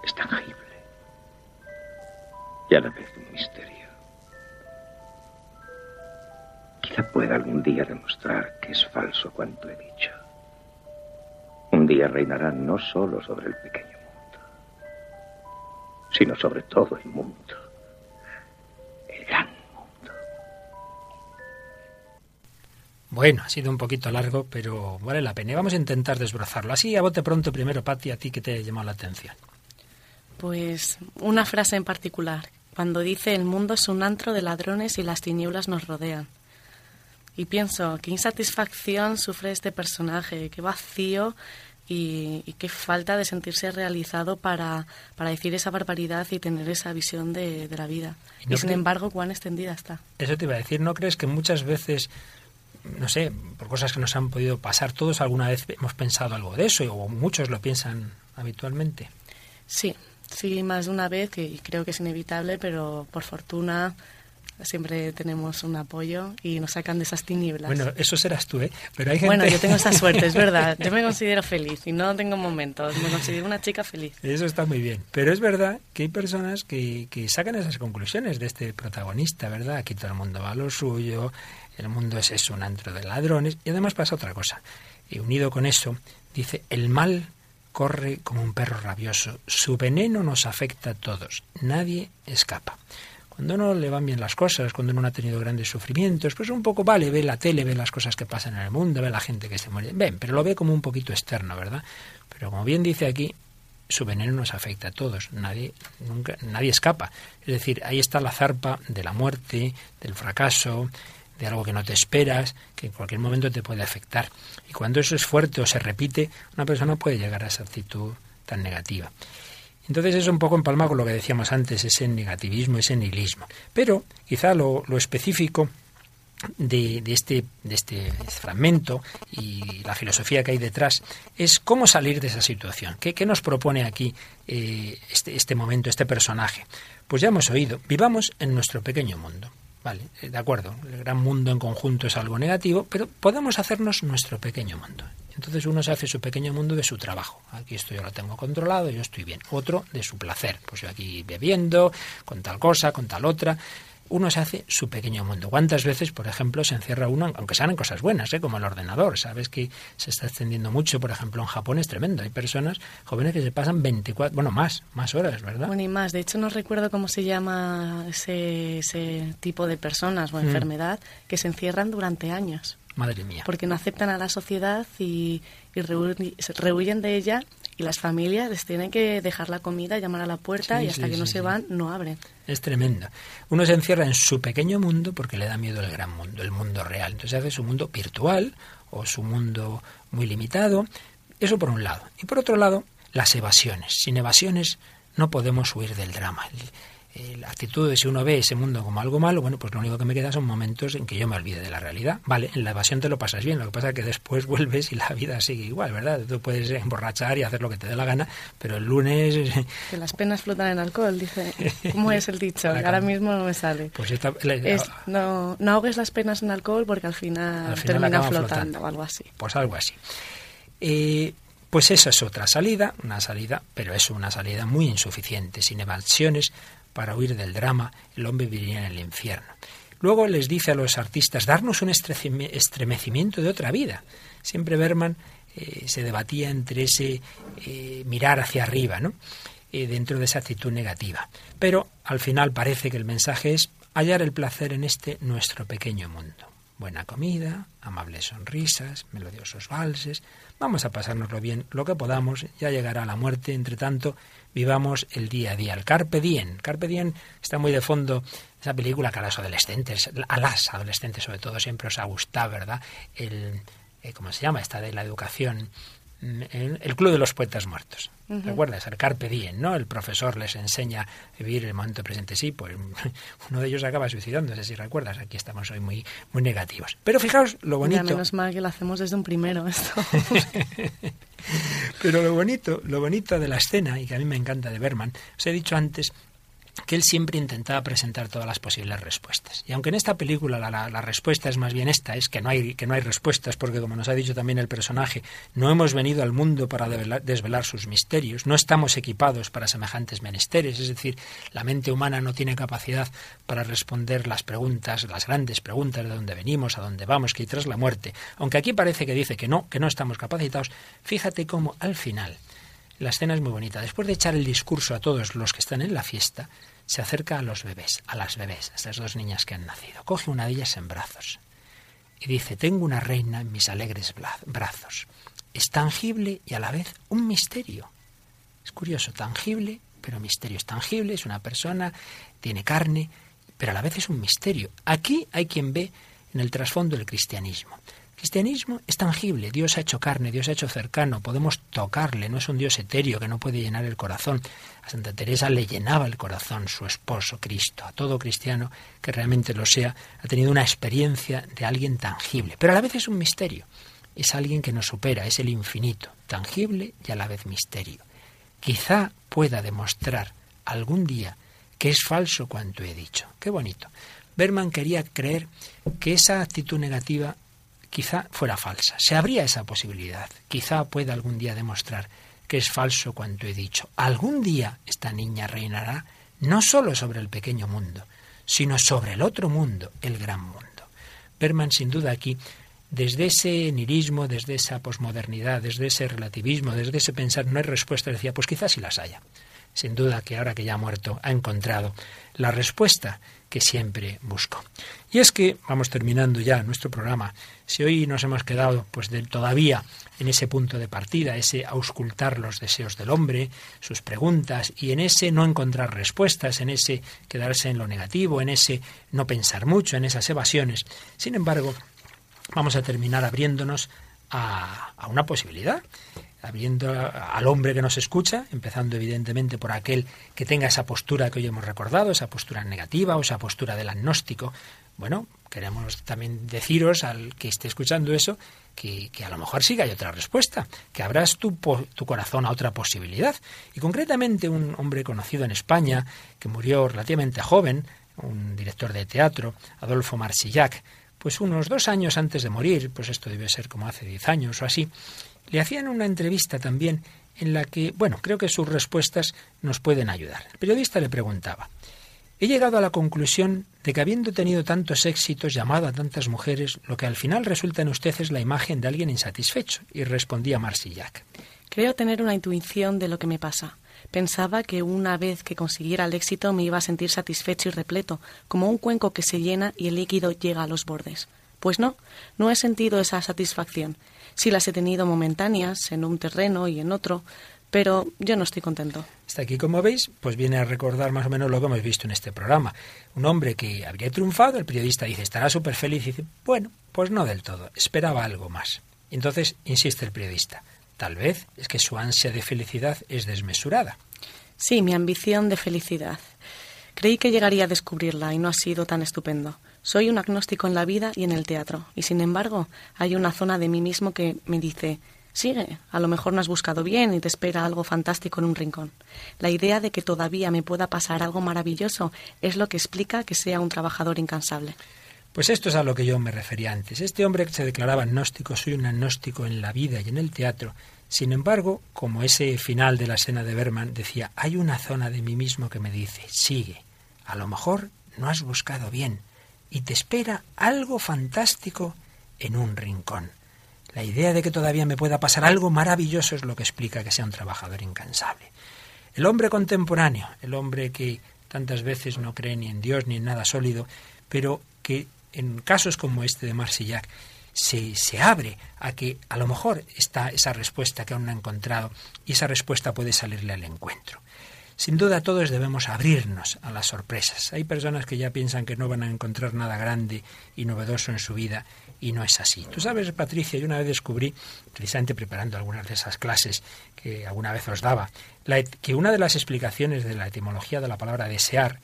Speaker 11: Es tangible y a la vez pueda algún día demostrar que es falso cuanto he dicho. Un día reinará no solo sobre el pequeño mundo, sino sobre todo el mundo. El gran mundo.
Speaker 2: Bueno, ha sido un poquito largo, pero vale la pena. Y vamos a intentar desbrozarlo. Así, a bote pronto, primero, Patti, a ti que te ha llamado la atención.
Speaker 3: Pues una frase en particular, cuando dice el mundo es un antro de ladrones y las tinieblas nos rodean. Y pienso, qué insatisfacción sufre este personaje, qué vacío y, y qué falta de sentirse realizado para, para, decir esa barbaridad y tener esa visión de, de la vida. Y, no y sin embargo, cuán extendida está.
Speaker 2: Eso te iba a decir, ¿no crees que muchas veces, no sé, por cosas que nos han podido pasar, todos alguna vez hemos pensado algo de eso o muchos lo piensan habitualmente?
Speaker 3: Sí, sí, más de una vez y creo que es inevitable, pero por fortuna siempre tenemos un apoyo y nos sacan de esas tinieblas.
Speaker 2: Bueno, eso serás tú, ¿eh? Pero hay gente...
Speaker 3: Bueno, yo tengo esa suerte, es verdad. Yo me considero feliz y no tengo momentos. Me considero una chica feliz.
Speaker 2: Eso está muy bien. Pero es verdad que hay personas que, que sacan esas conclusiones de este protagonista, ¿verdad? Aquí todo el mundo va a lo suyo, el mundo es eso, un antro de ladrones. Y además pasa otra cosa. Y unido con eso, dice, el mal corre como un perro rabioso. Su veneno nos afecta a todos. Nadie escapa. Cuando uno le van bien las cosas, cuando uno no ha tenido grandes sufrimientos, pues un poco vale, ve la tele, ve las cosas que pasan en el mundo, ve la gente que se muere. Ven, pero lo ve como un poquito externo, ¿verdad? Pero como bien dice aquí, su veneno nos afecta a todos. Nadie, nunca, nadie escapa. Es decir, ahí está la zarpa de la muerte, del fracaso, de algo que no te esperas, que en cualquier momento te puede afectar. Y cuando eso es fuerte o se repite, una persona puede llegar a esa actitud tan negativa. Entonces es un poco en palma con lo que decíamos antes, ese negativismo, ese nihilismo. Pero quizá lo, específico este, de este fragmento y la filosofía que hay detrás es cómo salir de esa situación. ¿Qué, nos propone aquí eh, este, este momento, este personaje? Pues ya hemos oído, vivamos en nuestro pequeño mundo. Vale, de acuerdo, el gran mundo en conjunto es algo negativo, pero podemos hacernos nuestro pequeño mundo. Entonces uno se hace su pequeño mundo de su trabajo. Aquí esto yo lo tengo controlado, yo estoy bien. Otro de su placer. Pues yo aquí bebiendo, con tal cosa, con tal otra. Uno se hace su pequeño mundo. ¿Cuántas veces, por ejemplo, se encierra uno, aunque sean en cosas buenas, ¿eh? como el ordenador? Sabes que se está extendiendo mucho, por ejemplo, en Japón es tremendo. Hay personas jóvenes que se pasan 24, bueno, más, más horas, ¿verdad?
Speaker 3: Bueno, y más. De hecho, no recuerdo cómo se llama ese, ese tipo de personas o
Speaker 2: Mm.
Speaker 3: enfermedad que se encierran durante años.
Speaker 2: Madre mía.
Speaker 3: Porque no aceptan a la sociedad y, y se rehuyen de ella y las familias les tienen que dejar la comida, llamar a la puerta
Speaker 2: Sí,
Speaker 3: y hasta
Speaker 2: sí,
Speaker 3: que no
Speaker 2: sí,
Speaker 3: se van no abren.
Speaker 2: Es tremendo. Uno se encierra en su pequeño mundo porque le da miedo el gran mundo, el mundo real. Entonces hace su mundo virtual o su mundo muy limitado. Eso por un lado. Y por otro lado, las evasiones. Sin evasiones no podemos huir del drama. Eh, la actitud de si uno ve ese mundo como algo malo, bueno, pues lo único que me queda son momentos en que yo me olvide de la realidad. Vale, en la evasión te lo pasas bien, lo que pasa es que después vuelves y la vida sigue igual, ¿verdad? Tú puedes emborrachar y hacer lo que te dé la gana, pero el lunes
Speaker 3: Que las penas flotan en alcohol, dice. ¿Cómo es el dicho? Ahora mismo no me sale.
Speaker 2: pues esta, la-
Speaker 3: Es, no, no ahogues las penas en alcohol porque al final,
Speaker 2: Al final
Speaker 3: termina flotando. o algo así.
Speaker 2: Pues algo así. Eh, pues esa es otra salida, una salida, pero es una salida muy insuficiente, sin evasiones para huir del drama, el hombre viviría en el infierno. Luego les dice a los artistas, darnos un estremecimiento de otra vida. Siempre Berman eh, se debatía entre ese eh, mirar hacia arriba, ¿no? Eh, dentro de esa actitud negativa. Pero al final parece que el mensaje es hallar el placer en este nuestro pequeño mundo. Buena comida, amables sonrisas, melodiosos valses. Vamos a pasárnoslo bien lo que podamos, ya llegará la muerte. Entre tanto, vivamos el día a día. El Carpe Diem. Carpe Diem está muy de fondo esa película que a adolescentes, a las adolescentes sobre todo, siempre os ha gustado, ¿verdad? El, eh, ¿Cómo se llama? Esta de la educación. El, Club de los Poetas Muertos. ¿Recuerdas? El Carpe Diem, ¿no? El profesor les enseña a vivir el momento presente. Sí, pues uno de ellos acaba suicidándose, si recuerdas. Aquí estamos hoy muy, muy negativos. Pero fijaos lo
Speaker 3: Ya,
Speaker 2: bonito.
Speaker 3: menos mal que lo hacemos desde un primero esto.
Speaker 2: Pero lo bonito, lo bonito de la escena, y que a mí me encanta de Berman, os he dicho antes que él siempre intentaba presentar todas las posibles respuestas. Y aunque en esta película la, respuesta es más bien esta, es que no, hay, que no hay respuestas, porque como nos ha dicho también el personaje, no hemos venido al mundo para desvelar, sus misterios, no estamos equipados para semejantes menesteres, es decir, la mente humana no tiene capacidad para responder las preguntas, las grandes preguntas de dónde venimos, a dónde vamos, que hay tras la muerte. Aunque aquí parece que dice que no, que no estamos capacitados, fíjate cómo al final la escena es muy bonita. Después de echar el discurso a todos los que están en la fiesta, se acerca a los bebés, a las bebés, a estas dos niñas que han nacido. Coge una de ellas en brazos y dice, tengo una reina en mis alegres brazos. Es tangible y a la vez un misterio. Es curioso, tangible, pero misterio. Es tangible, es una persona, tiene carne, pero a la vez es un misterio. Aquí hay quien ve en el trasfondo el cristianismo cristianismo es tangible, Dios ha hecho carne, Dios ha hecho cercano, podemos tocarle, no es un Dios etéreo que no puede llenar el corazón. A Santa Teresa le llenaba el corazón su esposo, Cristo. A todo cristiano que realmente lo sea, ha tenido una experiencia de alguien tangible, pero a la vez es un misterio. Es alguien que nos supera, es el infinito, tangible y a la vez misterio. Quizá pueda demostrar algún día que es falso cuanto he dicho. Qué bonito. Berman quería creer que esa actitud negativa quizá fuera falsa. Se abría esa posibilidad. Quizá pueda algún día demostrar que es falso cuanto he dicho. Algún día esta niña reinará no solo sobre el pequeño mundo, sino sobre el otro mundo, el gran mundo. Berman, sin duda, aquí, desde ese nirismo, desde esa posmodernidad, desde ese relativismo, desde ese pensar, no hay respuesta, decía, pues quizás sí las haya. Sin duda que ahora que ya ha muerto, ha encontrado la respuesta que siempre busco. Y es que vamos terminando ya nuestro programa. Si hoy nos hemos quedado pues todavía en ese punto de partida, ese auscultar los deseos del hombre, sus preguntas y en ese no encontrar respuestas, en ese quedarse en lo negativo, en ese no pensar mucho, en esas evasiones. Sin embargo, vamos a terminar abriéndonos a, a una posibilidad abriendo al hombre que nos escucha, empezando evidentemente por aquel que tenga esa postura que hoy hemos recordado, esa postura negativa o esa postura del agnóstico. Bueno, queremos también deciros al que esté escuchando eso que, a lo mejor sí que hay otra respuesta, que abras tu, tu corazón a otra posibilidad. Y concretamente un hombre conocido en España, que murió relativamente joven, un director de teatro, Adolfo Marsillac, pues unos dos años antes de morir, pues esto debe ser como hace diez años o así, le hacían una entrevista también en la que, bueno, creo que sus respuestas nos pueden ayudar. El periodista le preguntaba, he llegado a la conclusión de que habiendo tenido tantos éxitos, llamado a tantas mujeres, lo que al final resulta en usted es la imagen de alguien insatisfecho. Y respondía Marsillac.
Speaker 3: Creo tener una intuición de lo que me pasa. Pensaba que una vez que consiguiera el éxito me iba a sentir satisfecho y repleto, como un cuenco que se llena y el líquido llega a los bordes. Pues no, no he sentido esa satisfacción. Sí las he tenido momentáneas en un terreno y en otro, pero yo no estoy contento.
Speaker 2: Está aquí, como veis, pues viene a recordar más o menos lo que hemos visto en este programa. Un hombre que habría triunfado, el periodista dice, estará súper feliz, y dice, bueno, pues no del todo, esperaba algo más. entonces insiste el periodista, tal vez es que su ansia de felicidad es desmesurada.
Speaker 3: Sí, mi ambición de felicidad. Creí que llegaría a descubrirla y no ha sido tan estupendo. Soy un agnóstico en la vida y en el teatro, y sin embargo hay una zona de mí mismo que me dice Sigue, a lo mejor no has buscado bien y te espera algo fantástico en un rincón. La idea de que todavía me pueda pasar algo maravilloso es lo que explica que sea un trabajador incansable.
Speaker 2: Pues esto es a lo que yo me refería antes. Este hombre que se declaraba agnóstico, soy un agnóstico en la vida y en el teatro. Sin embargo, como ese final de la escena de Berman decía, hay una zona de mí mismo que me dice, sigue, a lo mejor no has buscado bien, y te espera algo fantástico en un rincón. La idea de que todavía me pueda pasar algo maravilloso es lo que explica que sea un trabajador incansable. El hombre contemporáneo, el hombre que tantas veces no cree ni en Dios ni en nada sólido, pero que en casos como este de Marsillac se, se abre a que a lo mejor está esa respuesta que aún no ha encontrado y esa respuesta puede salirle al encuentro. Sin duda todos debemos abrirnos a las sorpresas. Hay personas que ya piensan que no van a encontrar nada grande y novedoso en su vida y no es así. Tú sabes, Patricia, yo una vez descubrí, precisamente preparando algunas de esas clases que alguna vez os daba, que una de las explicaciones de la etimología de la palabra desear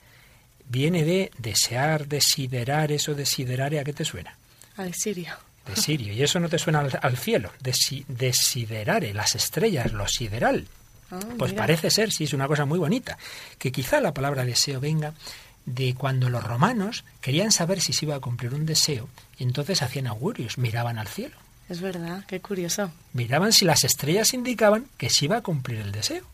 Speaker 2: viene de desear, desiderar, eso desiderare, ¿a qué te suena?
Speaker 3: Al sirio.
Speaker 2: de Sirio. Y eso no te suena al, cielo, desiderare, las estrellas, lo sideral. Ah, pues parece ser, sí, es una cosa muy bonita, que quizá la palabra deseo venga de cuando los romanos querían saber si se iba a cumplir un deseo y entonces hacían augurios, miraban al cielo.
Speaker 3: Es verdad, qué curioso.
Speaker 2: Miraban si las estrellas indicaban que se iba a cumplir el deseo.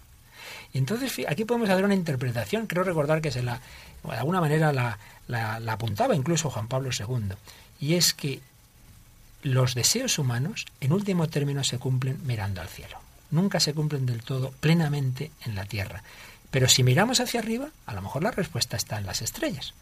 Speaker 2: Y entonces aquí podemos hacer una interpretación, creo recordar que se la, de alguna manera la, la apuntaba incluso Juan Pablo II, y es que los deseos humanos en último término se cumplen mirando al cielo. Nunca se cumplen del todo plenamente en la tierra. Pero si miramos hacia arriba, a lo mejor la respuesta está en las estrellas.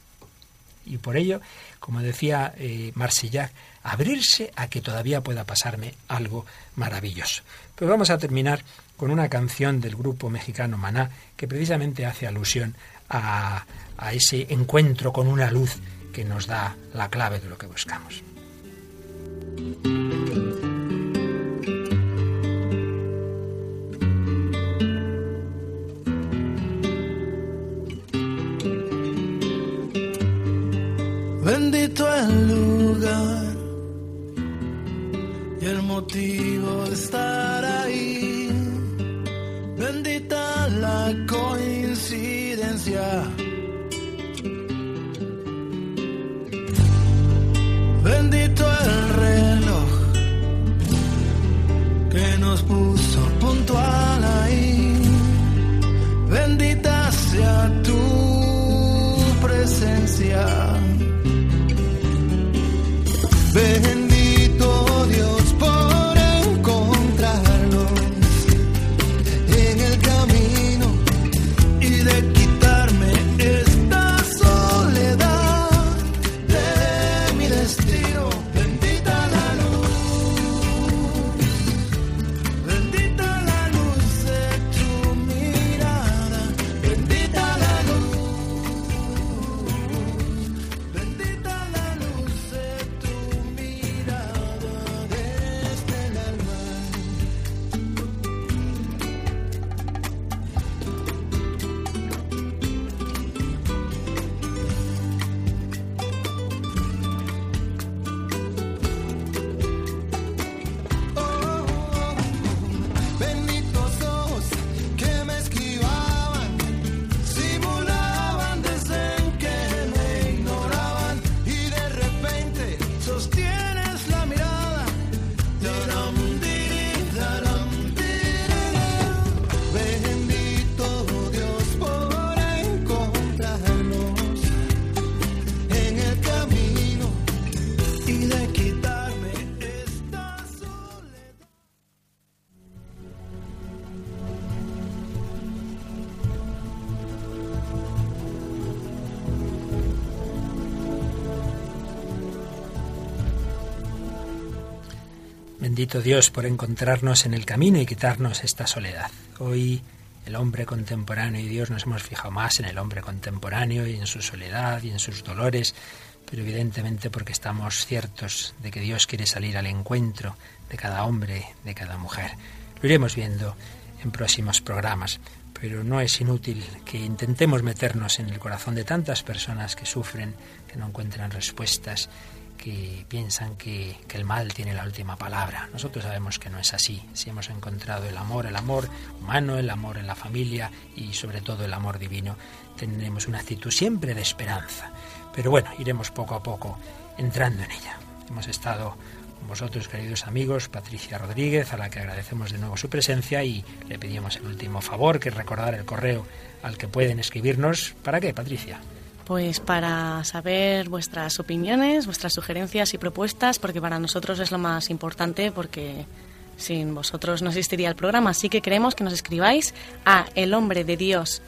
Speaker 2: Y por ello, como decía eh, Marsillac, abrirse a que todavía pueda pasarme algo maravilloso. Pero vamos a terminar con una canción del grupo mexicano Maná que precisamente hace alusión a, a ese encuentro con una luz que nos da la clave de lo que buscamos.
Speaker 12: Bendito el lugar y el motivo de estar ahí. Bendita la coincidencia. Dios por encontrarnos en el camino y
Speaker 2: quitarnos esta soledad. Hoy el hombre contemporáneo y Dios nos hemos fijado más en el hombre contemporáneo y en su soledad y en sus dolores, pero evidentemente porque estamos ciertos de que Dios quiere salir al encuentro de cada hombre, de cada mujer. Lo iremos viendo en próximos programas, pero no es inútil que intentemos meternos en el corazón de tantas personas que sufren, que no encuentran respuestas, que piensan que, que, el mal tiene la última palabra. Nosotros sabemos que no es así. Si hemos encontrado el amor, el amor humano, el amor en la familia y sobre todo el amor divino, tendremos una actitud siempre de esperanza. Pero bueno, iremos poco a poco entrando en ella. Hemos estado con vosotros, queridos amigos, Patricia Rodríguez, a la que agradecemos de nuevo su presencia y le pedimos el último favor, que es recordar el correo al que pueden escribirnos. ¿Para qué, Patricia?
Speaker 3: Pues para saber vuestras opiniones, vuestras sugerencias y propuestas, porque para nosotros es lo más importante, porque sin vosotros no existiría el programa. Así que queremos que nos escribáis a El Hombre de Dios.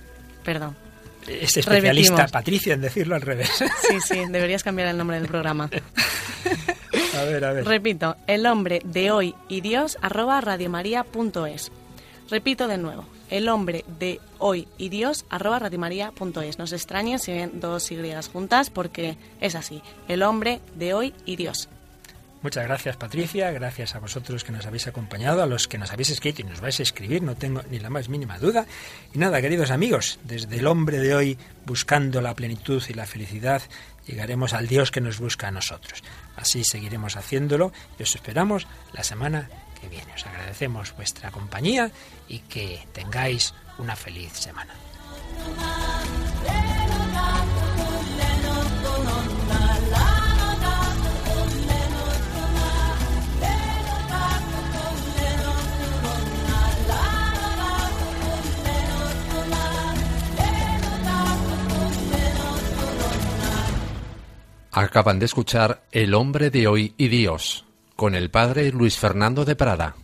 Speaker 3: Perdón.
Speaker 2: Es especialista Repetimos. Patricia en decirlo al revés.
Speaker 3: Sí, sí, deberías cambiar el nombre del programa.
Speaker 2: A ver, a ver.
Speaker 3: Repito, el hombre de hoy y Dios arroba radiomaria.es. Repito de nuevo, el hombre de hoy y Dios arroba radiomaria.es. No se extrañen si ven dos Y juntas porque es así, el hombre de hoy y Dios.
Speaker 2: Muchas gracias Patricia, gracias a vosotros que nos habéis acompañado, a los que nos habéis escrito y nos vais a escribir, no tengo ni la más mínima duda. Y nada, queridos amigos, desde el hombre de hoy buscando la plenitud y la felicidad, llegaremos al Dios que nos busca a nosotros. Así seguiremos haciéndolo y os esperamos la semana Os agradecemos vuestra compañía y que tengáis una feliz semana.
Speaker 1: Acaban de escuchar El hombre de hoy y Dios con el padre Luis Fernando de Prada.